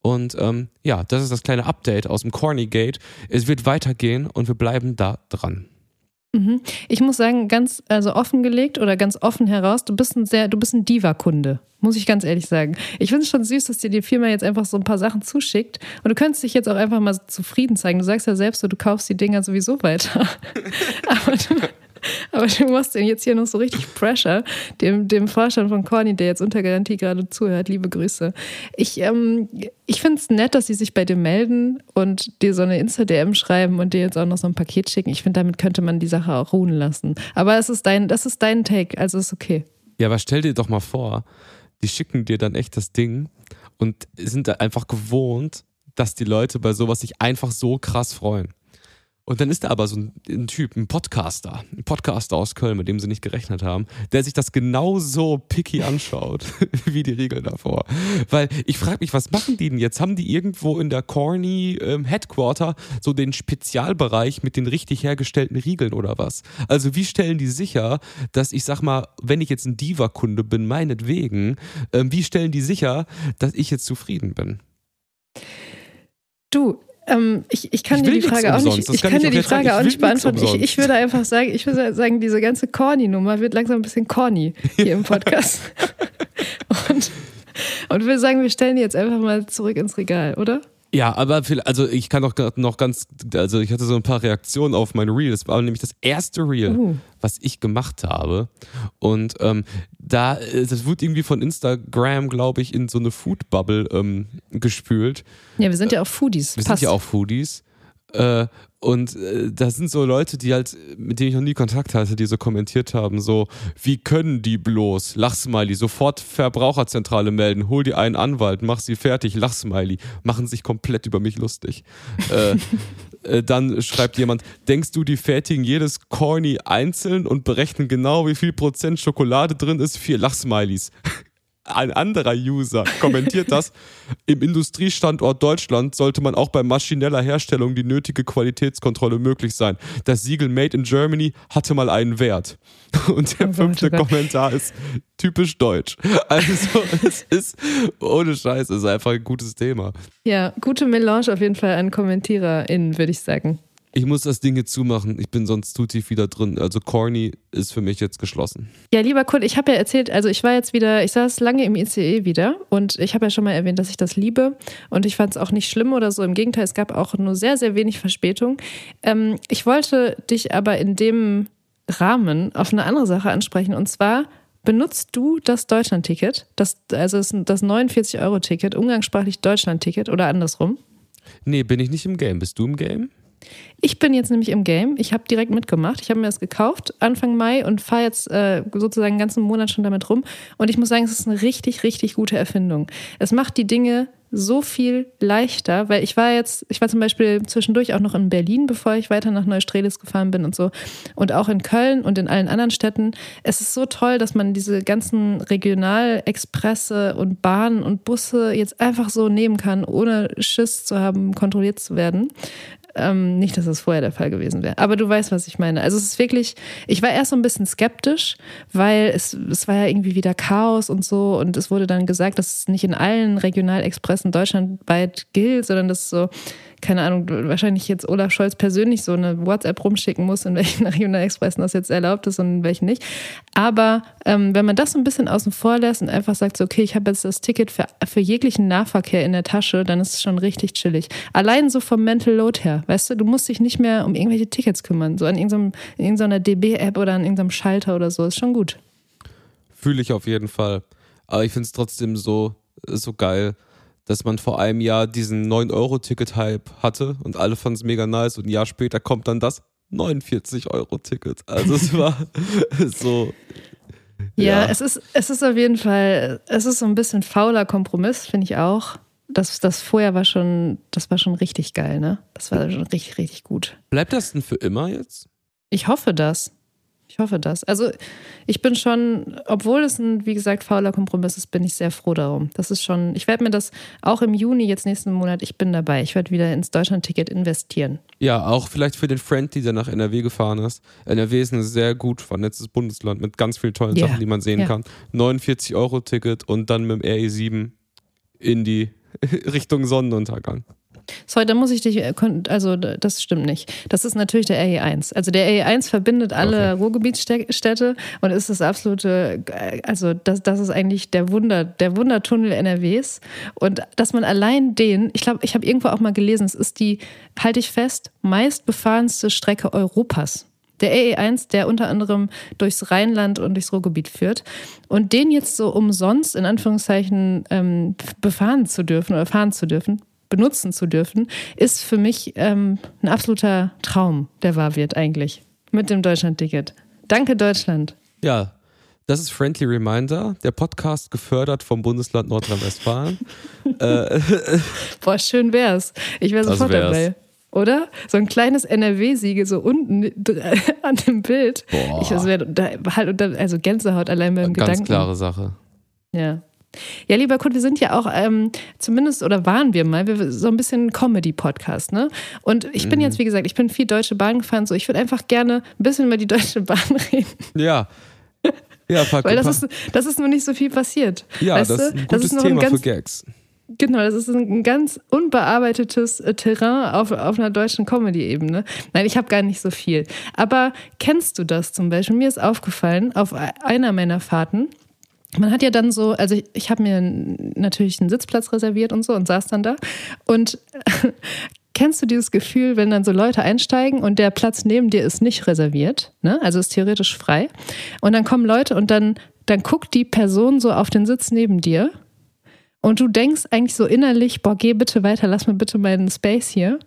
Und ähm, ja, das ist das kleine Update aus dem Corny Gate. Es wird weitergehen und wir bleiben da dran. Mhm. Ich muss sagen, ganz also offengelegt oder ganz offen heraus, du bist ein sehr, du bist ein Diva-Kunde, muss ich ganz ehrlich sagen. Ich finde es schon süß, dass dir die Firma jetzt einfach so ein paar Sachen zuschickt und du könntest dich jetzt auch einfach mal zufrieden zeigen. Du sagst ja selbst so, du kaufst die Dinger sowieso weiter. Aber du, aber du machst ihm jetzt hier noch so richtig Pressure, dem, dem Vorstand von Corny, der jetzt unter Garantie gerade zuhört. Liebe Grüße. Ich, ähm, ich finde es nett, dass sie sich bei dir melden und dir so eine Insta-DM schreiben und dir jetzt auch noch so ein Paket schicken. Ich finde, damit könnte man die Sache auch ruhen lassen. Aber es ist dein, das ist dein Take, also ist okay. Ja, aber stell dir doch mal vor, die schicken dir dann echt das Ding und sind einfach gewohnt, dass die Leute bei sowas sich einfach so krass freuen. Und dann ist da aber so ein, ein, Typ, ein Podcaster, ein Podcaster aus Köln, mit dem sie nicht gerechnet haben, der sich das genauso picky anschaut, wie die Regeln davor. Weil ich frage mich, was machen die denn jetzt? Haben die irgendwo in der Corny ähm, Headquarter so den Spezialbereich mit den richtig hergestellten Riegeln oder was? Also wie stellen die sicher, dass ich sag mal, wenn ich jetzt ein Diva-Kunde bin, meinetwegen, ähm, wie stellen die sicher, dass ich jetzt zufrieden bin? Du, ähm, ich, ich kann ich dir die Frage auch nicht, ich kann, kann dir die Frage auch nicht beantworten. Ich, ich, würde einfach sagen, ich würde sagen, diese ganze Corny-Nummer wird langsam ein bisschen corny hier im Podcast. und, und würde sagen, wir stellen die jetzt einfach mal zurück ins Regal, oder? Ja, aber viel, also ich kann doch noch ganz, also ich hatte so ein paar Reaktionen auf mein Reel. Das war nämlich das erste Reel, uh. was ich gemacht habe. Und ähm, da, äh, das wurde irgendwie von Instagram, glaube ich, in so eine Food Bubble ähm, gespült. Ja, wir sind ja auch Foodies. Wir Passt. sind ja auch Foodies. Äh, und äh, da sind so Leute, die halt, mit denen ich noch nie Kontakt hatte, die so kommentiert haben, so, wie können die bloß? Lachsmiley, sofort Verbraucherzentrale melden, hol dir einen Anwalt, mach sie fertig, Lachsmiley, machen sich komplett über mich lustig. äh, dann schreibt jemand, denkst du, die fertigen jedes Corny einzeln und berechnen genau, wie viel Prozent Schokolade drin ist? Vier Lachsmileys ein anderer User kommentiert das. Im Industriestandort Deutschland sollte man auch bei maschineller Herstellung die nötige Qualitätskontrolle möglich sein. Das Siegel Made in Germany hatte mal einen Wert. Und der oh fünfte Gott. Kommentar ist typisch deutsch. Also es ist ohne Scheiß, es ist einfach ein gutes Thema. Ja, gute Melange auf jeden Fall an KommentiererInnen, würde ich sagen. Ich muss das Ding jetzt zumachen. Ich bin sonst zu tief wieder drin. Also Corny ist für mich jetzt geschlossen. Ja, lieber Kurt, ich habe ja erzählt, also ich war jetzt wieder, ich saß lange im ICE wieder und ich habe ja schon mal erwähnt, dass ich das liebe und ich fand es auch nicht schlimm oder so. Im Gegenteil, es gab auch nur sehr, sehr wenig Verspätung. Ähm, ich wollte dich aber in dem Rahmen auf eine andere Sache ansprechen und zwar benutzt du das Deutschland-Ticket, das, also das 49-Euro-Ticket, umgangssprachlich Deutschland-Ticket oder andersrum? Nee, bin ich nicht im Game. Bist du im Game? Ich bin jetzt nämlich im Game. Ich habe direkt mitgemacht. Ich habe mir das gekauft Anfang Mai und fahre jetzt äh, sozusagen einen ganzen Monat schon damit rum. Und ich muss sagen, es ist eine richtig, richtig gute Erfindung. Es macht die Dinge so viel leichter, weil ich war jetzt, ich war zum Beispiel zwischendurch auch noch in Berlin, bevor ich weiter nach Neustrelitz gefahren bin und so. Und auch in Köln und in allen anderen Städten. Es ist so toll, dass man diese ganzen Regionalexpresse und Bahnen und Busse jetzt einfach so nehmen kann, ohne Schiss zu haben, kontrolliert zu werden. Ähm, nicht, dass das vorher der Fall gewesen wäre. Aber du weißt, was ich meine. Also es ist wirklich, ich war erst so ein bisschen skeptisch, weil es, es war ja irgendwie wieder Chaos und so. Und es wurde dann gesagt, dass es nicht in allen Regionalexpressen deutschlandweit gilt, sondern dass so keine Ahnung, wahrscheinlich jetzt Olaf Scholz persönlich so eine WhatsApp rumschicken muss, in welchen Regionalexpressen das jetzt erlaubt ist und in welchen nicht. Aber ähm, wenn man das so ein bisschen außen vor lässt und einfach sagt, so, okay, ich habe jetzt das Ticket für, für jeglichen Nahverkehr in der Tasche, dann ist es schon richtig chillig. Allein so vom Mental Load her, weißt du, du musst dich nicht mehr um irgendwelche Tickets kümmern, so an irgendeiner DB-App oder an irgendeinem Schalter oder so, ist schon gut. Fühle ich auf jeden Fall. Aber ich finde es trotzdem so, so geil, dass man vor einem Jahr diesen 9-Euro-Ticket-Hype hatte und alle fanden es mega nice und ein Jahr später kommt dann das 49-Euro-Ticket. Also es war so. Ja, ja, Es, ist, es ist auf jeden Fall, es ist so ein bisschen fauler Kompromiss, finde ich auch. Das, das vorher war schon, das war schon richtig geil, ne? Das war schon richtig, richtig gut. Bleibt das denn für immer jetzt? Ich hoffe das. Ich hoffe das. Also ich bin schon, obwohl es ein, wie gesagt, fauler Kompromiss ist, bin ich sehr froh darum. Das ist schon, ich werde mir das auch im Juni, jetzt nächsten Monat, ich bin dabei. Ich werde wieder ins Deutschland-Ticket investieren. Ja, auch vielleicht für den Friend, der nach NRW gefahren ist. NRW ist ein sehr gut vernetztes Bundesland mit ganz vielen tollen yeah. Sachen, die man sehen ja. kann. 49 Euro Ticket und dann mit dem RE7 in die Richtung Sonnenuntergang. Sorry, da muss ich dich, äh, also das stimmt nicht. Das ist natürlich der RE1. Also der RE1 verbindet alle okay. Ruhrgebietsstädte und ist das absolute, äh, also das, das ist eigentlich der Wunder, der Wundertunnel NRWs. Und dass man allein den, ich glaube, ich habe irgendwo auch mal gelesen, es ist die, halte ich fest, meistbefahrenste Strecke Europas. Der RE1, der unter anderem durchs Rheinland und durchs Ruhrgebiet führt. Und den jetzt so umsonst, in Anführungszeichen, ähm, befahren zu dürfen oder fahren zu dürfen, benutzen zu dürfen, ist für mich ähm, ein absoluter Traum, der wahr wird eigentlich. Mit dem Deutschland-Ticket. Danke, Deutschland. Ja, das ist Friendly Reminder, der Podcast gefördert vom Bundesland Nordrhein-Westfalen. äh, Boah, schön wär's. Ich wäre sofort dabei. Oder? So ein kleines NRW-Siegel so unten an dem Bild. Boah. Ich, das wäre halt, also Gänsehaut allein beim Ganz Gedanken. Ganz klare Sache. Ja. Ja, lieber Kurt, wir sind ja auch ähm, zumindest oder waren wir mal, wir, so ein bisschen Comedy-Podcast, ne? Und ich bin mhm. jetzt, wie gesagt, ich bin viel Deutsche Bahn gefahren, so ich würde einfach gerne ein bisschen über die Deutsche Bahn reden. Ja. Ja, fuck, Weil das ist, das ist nur nicht so viel passiert. Ja, weißt das ist ein gutes ist Thema ganz, für Gags. Genau, das ist ein ganz unbearbeitetes äh, Terrain auf, auf einer deutschen Comedy-Ebene. Nein, ich habe gar nicht so viel. Aber kennst du das zum Beispiel? Mir ist aufgefallen, auf einer meiner Fahrten, man hat ja dann so, also ich, ich habe mir natürlich einen Sitzplatz reserviert und so und saß dann da. Und kennst du dieses Gefühl, wenn dann so Leute einsteigen und der Platz neben dir ist nicht reserviert, ne? also ist theoretisch frei. Und dann kommen Leute und dann, dann guckt die Person so auf den Sitz neben dir. Und du denkst eigentlich so innerlich, boah, geh bitte weiter, lass mir bitte meinen Space hier.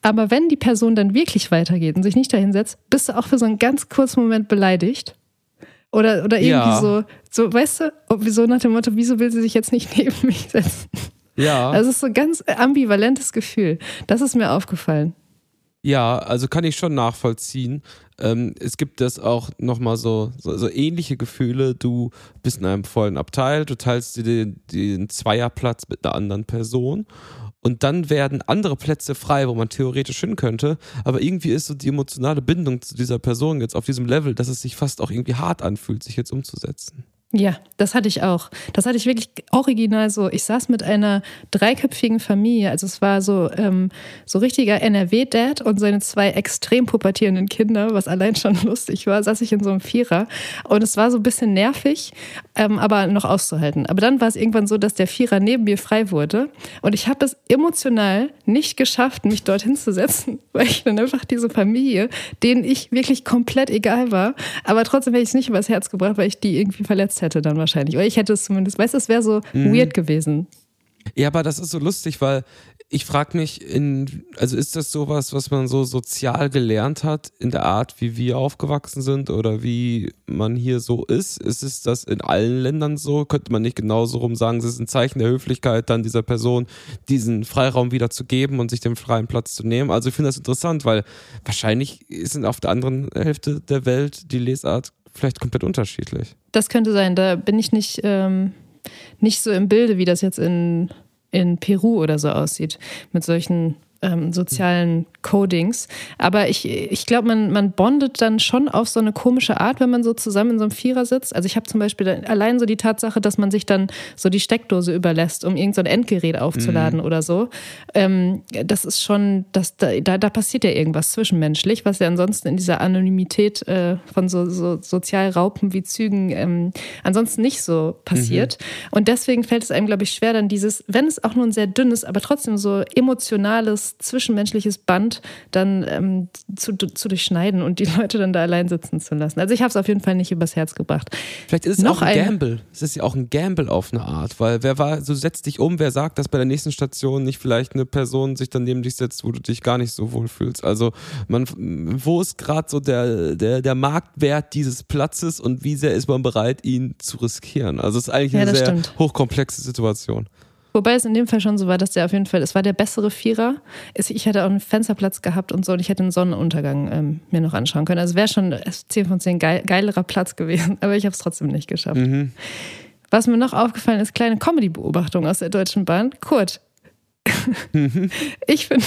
Aber wenn die Person dann wirklich weitergeht und sich nicht dahinsetzt, bist du auch für so einen ganz kurzen Moment beleidigt oder, oder irgendwie ja. so, so, weißt du, so nach dem Motto, wieso will sie sich jetzt nicht neben mich setzen? Ja. Also es ist so ein ganz ambivalentes Gefühl. Das ist mir aufgefallen. Ja, also kann ich schon nachvollziehen. Ähm, es gibt das auch nochmal so, so, so ähnliche Gefühle. Du bist in einem vollen Abteil, du teilst dir den, den Zweierplatz mit einer anderen Person und dann werden andere Plätze frei, wo man theoretisch hin könnte, aber irgendwie ist so die emotionale Bindung zu dieser Person jetzt auf diesem Level, dass es sich fast auch irgendwie hart anfühlt, sich jetzt umzusetzen. Ja, das hatte ich auch. Das hatte ich wirklich original so. Ich saß mit einer dreiköpfigen Familie. Also es war so, ähm, so richtiger NRW-Dad und seine zwei extrem pubertierenden Kinder, was allein schon lustig war, saß ich in so einem Vierer. Und es war so ein bisschen nervig, ähm, aber noch auszuhalten. Aber dann war es irgendwann so, dass der Vierer neben mir frei wurde. Und ich habe es emotional nicht geschafft, mich dorthin zu setzen, weil ich dann einfach diese Familie, denen ich wirklich komplett egal war, aber trotzdem hätte ich es nicht übers Herz gebracht, weil ich die irgendwie verletzt hätte dann wahrscheinlich. Oder ich hätte es zumindest, weißt du, es wäre so mhm. weird gewesen. Ja, aber das ist so lustig, weil ich frage mich, in, also ist das sowas, was man so sozial gelernt hat in der Art, wie wir aufgewachsen sind oder wie man hier so ist? Ist es das in allen Ländern so? Könnte man nicht genauso rum sagen, es ist ein Zeichen der Höflichkeit, dann dieser Person diesen Freiraum wieder zu geben und sich den freien Platz zu nehmen? Also ich finde das interessant, weil wahrscheinlich ist auf der anderen Hälfte der Welt die Lesart vielleicht komplett unterschiedlich. Das könnte sein. Da bin ich nicht, ähm, nicht so im Bilde, wie das jetzt in, in Peru oder so aussieht. Mit solchen ähm, sozialen Codings. Aber ich, ich glaube, man, man bondet dann schon auf so eine komische Art, wenn man so zusammen in so einem Vierer sitzt. Also ich habe zum Beispiel allein so die Tatsache, dass man sich dann so die Steckdose überlässt, um irgendein so Endgerät aufzuladen mhm. oder so. Ähm, das ist schon, das, da, da passiert ja irgendwas zwischenmenschlich, was ja ansonsten in dieser Anonymität äh, von so, so Sozialraupen wie Zügen ähm, ansonsten nicht so passiert. Mhm. Und deswegen fällt es einem, glaube ich, schwer, dann dieses, wenn es auch nur ein sehr dünnes, aber trotzdem so emotionales, zwischenmenschliches Band dann ähm, zu, zu durchschneiden und die Leute dann da allein sitzen zu lassen. Also ich habe es auf jeden Fall nicht übers Herz gebracht. Vielleicht ist es Noch auch ein Gamble. Es ist ja auch ein Gamble auf eine Art, weil wer war, so setzt dich um, wer sagt, dass bei der nächsten Station nicht vielleicht eine Person sich dann neben dich setzt, wo du dich gar nicht so wohl fühlst. Also man, wo ist gerade so der, der, der Marktwert dieses Platzes und wie sehr ist man bereit, ihn zu riskieren? Also es ist eigentlich eine sehr stimmt. hochkomplexe Situation. Wobei es in dem Fall schon so war, dass der auf jeden Fall, es war der bessere Vierer. Ich hatte auch einen Fensterplatz gehabt und so und ich hätte einen Sonnenuntergang ähm, mir noch anschauen können. Also wäre schon 10 von 10 geil, geilerer Platz gewesen, aber ich habe es trotzdem nicht geschafft. Mhm. Was mir noch aufgefallen ist, kleine Comedy-Beobachtung aus der Deutschen Bahn. Kurt, mhm. ich finde,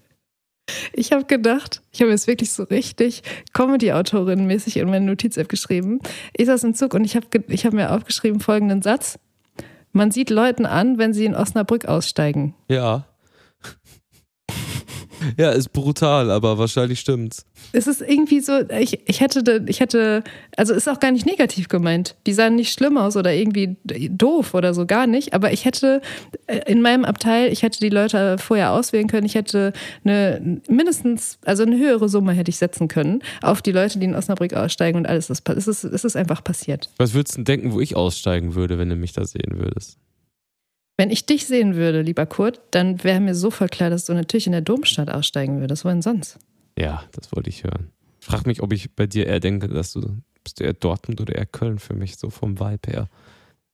ich habe gedacht, ich habe jetzt wirklich so richtig Comedy-Autorin-mäßig in meine Notiz-App geschrieben. Ich saß im Zug und ich habe ich hab mir aufgeschrieben folgenden Satz. Man sieht Leuten an, wenn sie in Osnabrück aussteigen. Ja. ja, ist brutal, aber wahrscheinlich stimmt's es ist irgendwie so, ich, ich hätte, ich hätte, also ist auch gar nicht negativ gemeint. Die sahen nicht schlimm aus oder irgendwie doof oder so, gar nicht. Aber ich hätte äh, in meinem Abteil, ich hätte die Leute vorher auswählen können. Ich hätte eine mindestens, also eine höhere Summe hätte ich setzen können auf die Leute, die in Osnabrück aussteigen und alles ist, es ist, es ist einfach passiert. Was würdest du denken, wo ich aussteigen würde, wenn du mich da sehen würdest? Wenn ich dich sehen würde, lieber Kurt, dann wäre mir sofort klar, dass du natürlich in der Domstadt aussteigen würdest. Wo denn sonst? Ja, das wollte ich hören. Ich frage mich, ob ich bei dir eher denke, dass du bist du eher Dortmund oder eher Köln für mich, so vom Vibe her.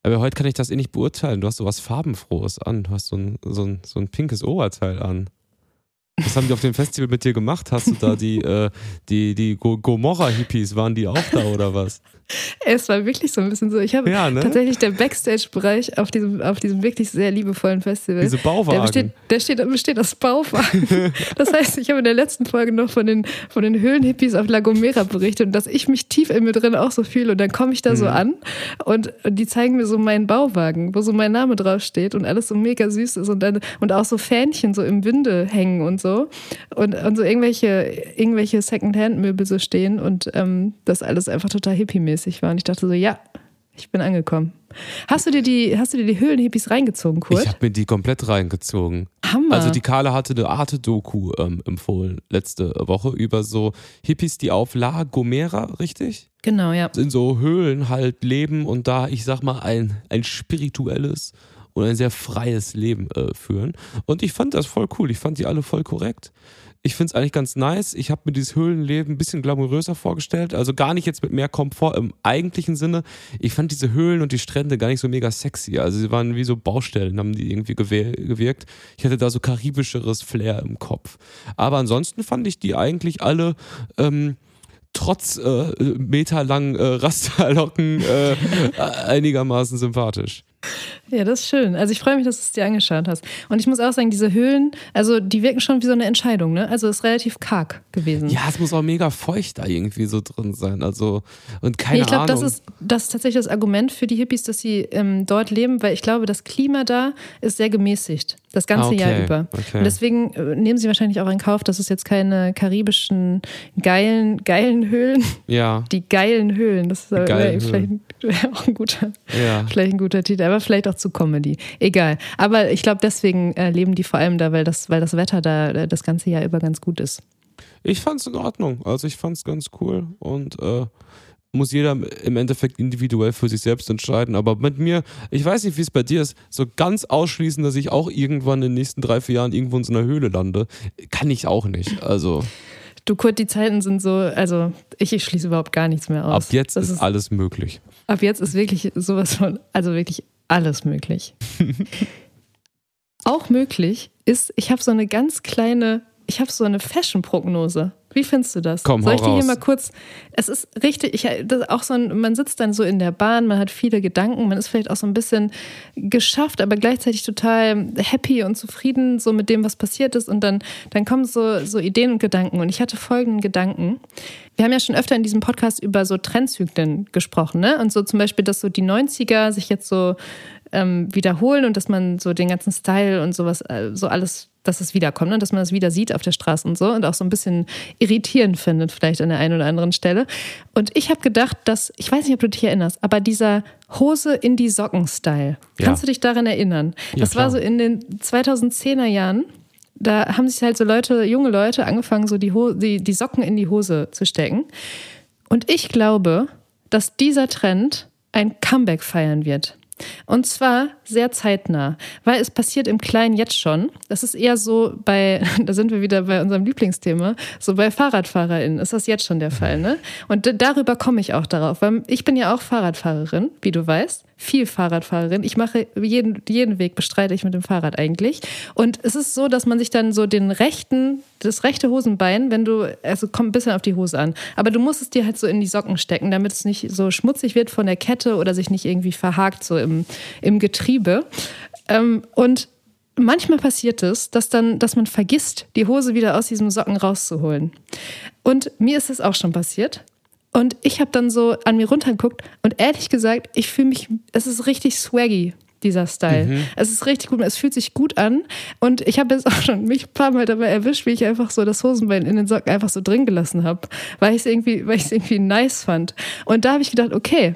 Aber heute kann ich das eh nicht beurteilen. Du hast so was Farbenfrohes an. Du hast so ein, so ein, so ein pinkes Oberteil an. Was haben die auf dem Festival mit dir gemacht? Hast du da die, äh, die, die Gomorra-Hippies, waren die auch da oder was? Es war wirklich so ein bisschen so. Ich habe ja, ne? tatsächlich der Backstage-Bereich auf diesem, auf diesem wirklich sehr liebevollen Festival. Diese Bauwagen. Der besteht, der steht, besteht aus Bauwagen. das heißt, ich habe in der letzten Folge noch von den, von den Höhlenhippies auf La Gomera berichtet und dass ich mich tief in mir drin auch so fühle. Und dann komme ich da mhm. so an und, und die zeigen mir so meinen Bauwagen, wo so mein Name draufsteht und alles so mega süß ist und, dann, und auch so Fähnchen so im Winde hängen und so. Und, und so irgendwelche, irgendwelche Secondhand-Möbel so stehen und ähm, das alles einfach total hippie-mäßig mäßig war. Und ich dachte so, ja, ich bin angekommen. Hast du dir die, hast du dir die Höhlenhippies reingezogen, Kurt? Ich habe mir die komplett reingezogen. Hammer. Also die Carla hatte eine Arte-Doku ähm, empfohlen letzte Woche über so Hippies, die auf La Gomera, richtig? Genau, ja. In so Höhlen halt leben und da, ich sag mal, ein, ein spirituelles und ein sehr freies Leben äh, führen. Und ich fand das voll cool. Ich fand die alle voll korrekt. Ich finde es eigentlich ganz nice. Ich habe mir dieses Höhlenleben ein bisschen glamouröser vorgestellt. Also gar nicht jetzt mit mehr Komfort im eigentlichen Sinne. Ich fand diese Höhlen und die Strände gar nicht so mega sexy. Also sie waren wie so Baustellen, haben die irgendwie gewirkt. Ich hatte da so karibischeres Flair im Kopf. Aber ansonsten fand ich die eigentlich alle. Ähm, trotz äh, meterlangen äh, Rasterlocken äh, einigermaßen sympathisch. Ja, das ist schön. Also ich freue mich, dass du es dir angeschaut hast. Und ich muss auch sagen, diese Höhlen, also die wirken schon wie so eine Entscheidung, ne? Also es ist relativ karg gewesen. Ja, es muss auch mega feucht da irgendwie so drin sein. Also und keine ja, ich glaub, Ahnung. Ich glaube, das ist, das ist tatsächlich das Argument für die Hippies, dass sie ähm, dort leben, weil ich glaube, das Klima da ist sehr gemäßigt. Das ganze ah, okay. Jahr über. Okay. Und deswegen äh, nehmen sie wahrscheinlich auch in Kauf, dass es jetzt keine karibischen geilen, geilen Höhlen. Ja. Die geilen Höhlen. Das ist äh, vielleicht, vielleicht auch ein guter, ja. vielleicht ein guter Titel, aber vielleicht auch zu Comedy. Egal. Aber ich glaube, deswegen äh, leben die vor allem da, weil das, weil das Wetter da äh, das ganze Jahr über ganz gut ist. Ich fand es in Ordnung. Also ich fand es ganz cool und äh, muss jeder im Endeffekt individuell für sich selbst entscheiden. Aber mit mir, ich weiß nicht, wie es bei dir ist, so ganz ausschließen, dass ich auch irgendwann in den nächsten drei, vier Jahren irgendwo in so einer Höhle lande, kann ich auch nicht. Also. Du, Kurt, die Zeiten sind so, also ich, ich schließe überhaupt gar nichts mehr aus. Ab jetzt ist, ist alles möglich. Ab jetzt ist wirklich sowas von, also wirklich alles möglich. Auch möglich ist, ich habe so eine ganz kleine, ich habe so eine Fashion-Prognose. Wie findest du das? Komm, Soll ich dir hier mal kurz. Es ist richtig, ich, das auch so ein, man sitzt dann so in der Bahn, man hat viele Gedanken, man ist vielleicht auch so ein bisschen geschafft, aber gleichzeitig total happy und zufrieden so mit dem, was passiert ist. Und dann, dann kommen so, so Ideen und Gedanken. Und ich hatte folgenden Gedanken. Wir haben ja schon öfter in diesem Podcast über so Trendzyklen gesprochen, ne? Und so zum Beispiel, dass so die 90er sich jetzt so ähm, wiederholen und dass man so den ganzen Style und sowas, äh, so alles, dass es wiederkommt und dass man es wieder sieht auf der Straße und so und auch so ein bisschen irritierend findet, vielleicht an der einen oder anderen Stelle. Und ich habe gedacht, dass, ich weiß nicht, ob du dich erinnerst, aber dieser Hose in die Socken-Style, ja. kannst du dich daran erinnern? Ja, das klar. war so in den 2010er Jahren da haben sich halt so Leute, junge Leute, angefangen, so die, die, die Socken in die Hose zu stecken. Und ich glaube, dass dieser Trend ein Comeback feiern wird. Und zwar sehr zeitnah, weil es passiert im Kleinen jetzt schon. Das ist eher so bei, da sind wir wieder bei unserem Lieblingsthema, so bei FahrradfahrerInnen ist das jetzt schon der Fall. Ne? Und darüber komme ich auch darauf, weil ich bin ja auch Fahrradfahrerin, wie du weißt viel Fahrradfahrerin. Ich mache jeden, jeden Weg bestreite ich mit dem Fahrrad eigentlich. Und es ist so, dass man sich dann so den rechten, das rechte Hosenbein, wenn du, also kommt ein bisschen auf die Hose an, aber du musst es dir halt so in die Socken stecken, damit es nicht so schmutzig wird von der Kette oder sich nicht irgendwie verhakt so im, im Getriebe. Ähm, und manchmal passiert es, dass dann, dass man vergisst, die Hose wieder aus diesem Socken rauszuholen. Und mir ist es auch schon passiert. Und ich habe dann so an mir runtergeguckt und ehrlich gesagt, ich fühle mich, es ist richtig swaggy, dieser Style. Mhm. Es ist richtig gut, es fühlt sich gut an. Und ich habe jetzt auch schon mich ein paar Mal dabei erwischt, wie ich einfach so das Hosenbein in den Socken einfach so drin gelassen habe, weil ich es irgendwie, weil ich es irgendwie nice fand. Und da habe ich gedacht, okay,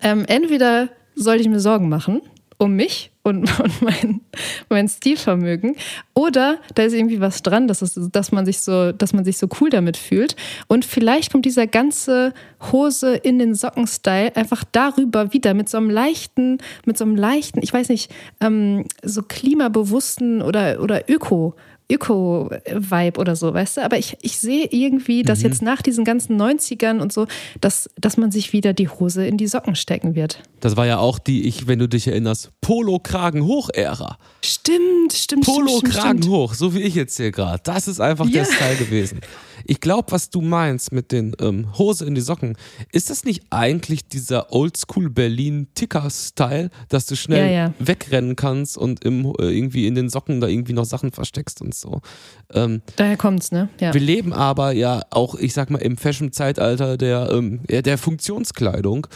ähm, entweder sollte ich mir Sorgen machen um mich und, und mein, mein Stilvermögen. Oder da ist irgendwie was dran, dass, es, dass, man sich so, dass man sich so cool damit fühlt. Und vielleicht kommt dieser ganze Hose in den Socken-Style einfach darüber wieder mit so einem leichten, mit so einem leichten, ich weiß nicht, ähm, so klimabewussten oder, oder Öko- Öko-Vibe oder so, weißt du? Aber ich, ich sehe irgendwie, dass mhm. jetzt nach diesen ganzen 90ern und so, dass, dass man sich wieder die Hose in die Socken stecken wird. Das war ja auch die, ich, wenn du dich erinnerst, Polo-Kragen-Hoch-Ära. Stimmt, stimmt, Polo-Kragen hoch, so wie ich jetzt hier gerade. Das ist einfach ja. der Style gewesen. Ich glaube, was du meinst mit den ähm, Hose in die Socken, ist das nicht eigentlich dieser Oldschool Berlin Ticker-Style, dass du schnell ja, ja. wegrennen kannst und im, äh, irgendwie in den Socken da irgendwie noch Sachen versteckst und so. Ähm, Daher kommt's, ne? Ja. Wir leben aber ja auch, ich sag mal, im Fashion-Zeitalter der, ähm, der Funktionskleidung.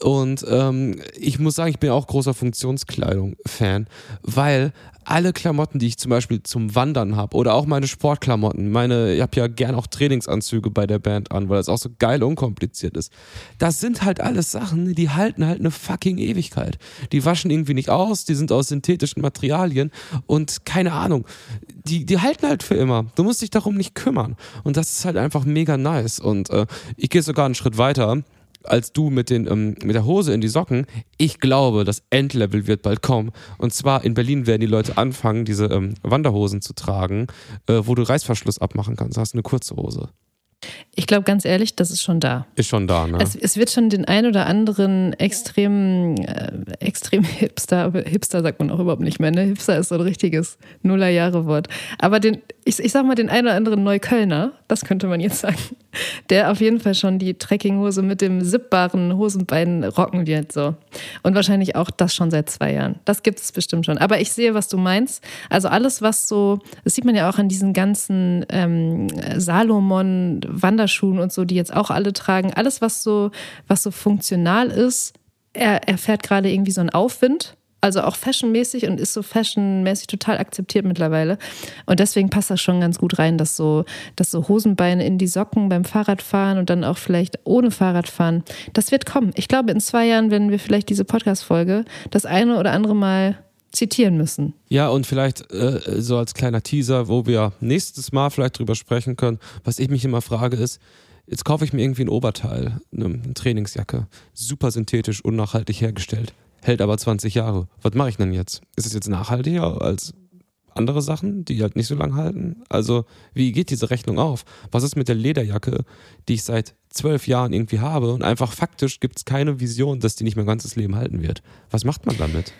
Und ähm, ich muss sagen, ich bin auch großer Funktionskleidung-Fan, weil alle Klamotten, die ich zum Beispiel zum Wandern habe oder auch meine Sportklamotten, meine, ich habe ja gern auch Trainingsanzüge bei der Band an, weil das auch so geil unkompliziert ist. Das sind halt alles Sachen, die halten halt eine fucking Ewigkeit. Die waschen irgendwie nicht aus, die sind aus synthetischen Materialien und keine Ahnung, die, die halten halt für immer. Du musst dich darum nicht kümmern. Und das ist halt einfach mega nice. Und äh, ich gehe sogar einen Schritt weiter als du mit, den, ähm, mit der Hose in die Socken. Ich glaube, das Endlevel wird bald kommen. Und zwar in Berlin werden die Leute anfangen, diese ähm, Wanderhosen zu tragen, äh, wo du Reißverschluss abmachen kannst. Da hast du eine kurze Hose. Ich glaube ganz ehrlich, das ist schon da. Ist schon da, ne? Es, es wird schon den ein oder anderen extrem, äh, extrem Hipster, Hipster sagt man auch überhaupt nicht mehr, ne? Hipster ist so ein richtiges Nullerjahre-Wort. Aber den, ich, ich sag mal, den ein oder anderen Neuköllner, das könnte man jetzt sagen, der auf jeden Fall schon die Trekkinghose mit dem sippbaren Hosenbein rocken wird. So. Und wahrscheinlich auch das schon seit zwei Jahren. Das gibt es bestimmt schon. Aber ich sehe, was du meinst. Also alles, was so, das sieht man ja auch an diesen ganzen ähm, Salomon-Wanderschuhen und so, die jetzt auch alle tragen. Alles, was so, was so funktional ist, er, er fährt gerade irgendwie so einen Aufwind also auch fashionmäßig und ist so fashionmäßig total akzeptiert mittlerweile. Und deswegen passt das schon ganz gut rein, dass so, dass so Hosenbeine in die Socken beim Fahrradfahren und dann auch vielleicht ohne Fahrradfahren, das wird kommen. Ich glaube, in zwei Jahren werden wir vielleicht diese Podcast-Folge das eine oder andere Mal zitieren müssen. Ja, und vielleicht äh, so als kleiner Teaser, wo wir nächstes Mal vielleicht drüber sprechen können. Was ich mich immer frage ist, jetzt kaufe ich mir irgendwie ein Oberteil, eine Trainingsjacke, super synthetisch, unnachhaltig hergestellt hält aber 20 Jahre. Was mache ich denn jetzt? Ist es jetzt nachhaltiger als andere Sachen, die halt nicht so lang halten? Also, wie geht diese Rechnung auf? Was ist mit der Lederjacke, die ich seit zwölf Jahren irgendwie habe und einfach faktisch gibt es keine Vision, dass die nicht mein ganzes Leben halten wird? Was macht man damit?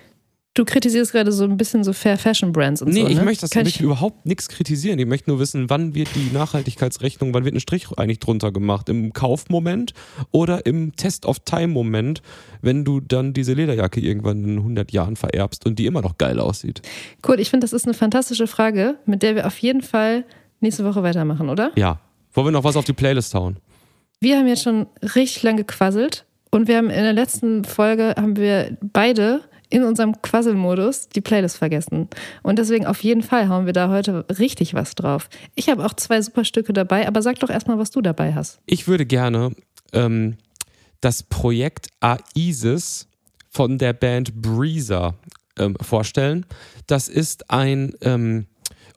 Du kritisierst gerade so ein bisschen so Fair Fashion Brands und nee, so. Nee, ich ne? möchte das ich überhaupt nichts kritisieren. Ich möchte nur wissen, wann wird die Nachhaltigkeitsrechnung, wann wird ein Strich eigentlich drunter gemacht? Im Kaufmoment oder im Test-of-Time-Moment, wenn du dann diese Lederjacke irgendwann in 100 Jahren vererbst und die immer noch geil aussieht? Cool, ich finde, das ist eine fantastische Frage, mit der wir auf jeden Fall nächste Woche weitermachen, oder? Ja. Wollen wir noch was auf die Playlist hauen? Wir haben jetzt schon richtig lange gequasselt und wir haben in der letzten Folge haben wir beide in unserem Quasselmodus die Playlist vergessen. Und deswegen auf jeden Fall hauen wir da heute richtig was drauf. Ich habe auch zwei super Stücke dabei, aber sag doch erstmal, was du dabei hast. Ich würde gerne ähm, das Projekt AISIS von der Band Breezer ähm, vorstellen. Das ist ein ähm,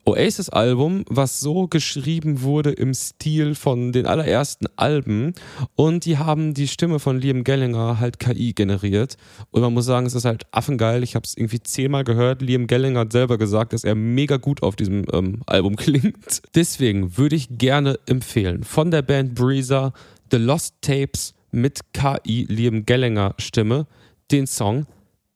Oasis-Album, was so geschrieben wurde im Stil von den allerersten Alben. Und die haben die Stimme von Liam Gellinger halt KI generiert. Und man muss sagen, es ist halt affengeil. Ich habe es irgendwie zehnmal gehört. Liam Gellinger hat selber gesagt, dass er mega gut auf diesem ähm, Album klingt. Deswegen würde ich gerne empfehlen von der Band Breezer The Lost Tapes mit KI Liam Gellinger Stimme den Song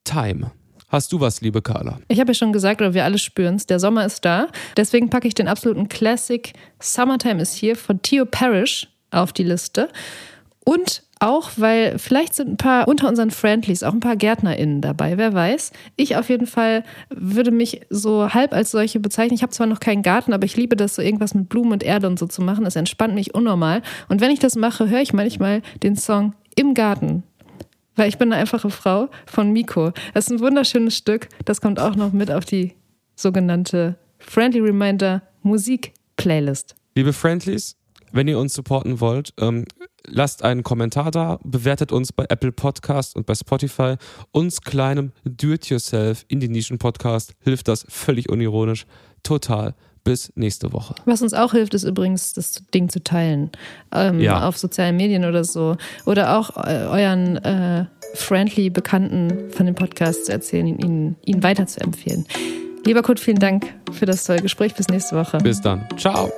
Time. Hast du was, liebe Carla? Ich habe ja schon gesagt, oder wir alle spüren es, der Sommer ist da. Deswegen packe ich den absoluten Classic Summertime is Here von Theo Parrish auf die Liste. Und auch, weil vielleicht sind ein paar unter unseren Friendlies auch ein paar GärtnerInnen dabei, wer weiß. Ich auf jeden Fall würde mich so halb als solche bezeichnen. Ich habe zwar noch keinen Garten, aber ich liebe das, so irgendwas mit Blumen und Erde und so zu machen. Es entspannt mich unnormal. Und wenn ich das mache, höre ich manchmal den Song im Garten weil ich bin eine einfache Frau von Miko. Das ist ein wunderschönes Stück. Das kommt auch noch mit auf die sogenannte Friendly Reminder Musik Playlist. Liebe Friendlies, wenn ihr uns supporten wollt, ähm, lasst einen Kommentar da, bewertet uns bei Apple Podcast und bei Spotify. Uns kleinem Do-it-yourself in die Nischen-Podcast hilft das völlig unironisch total bis nächste Woche. Was uns auch hilft, ist übrigens, das Ding zu teilen. Ähm, ja. Auf sozialen Medien oder so. Oder auch äh, euren äh, friendly Bekannten von dem Podcast zu erzählen, ihn, ihn weiter zu empfehlen. Lieber Kurt, vielen Dank für das tolle Gespräch. Bis nächste Woche. Bis dann. Ciao.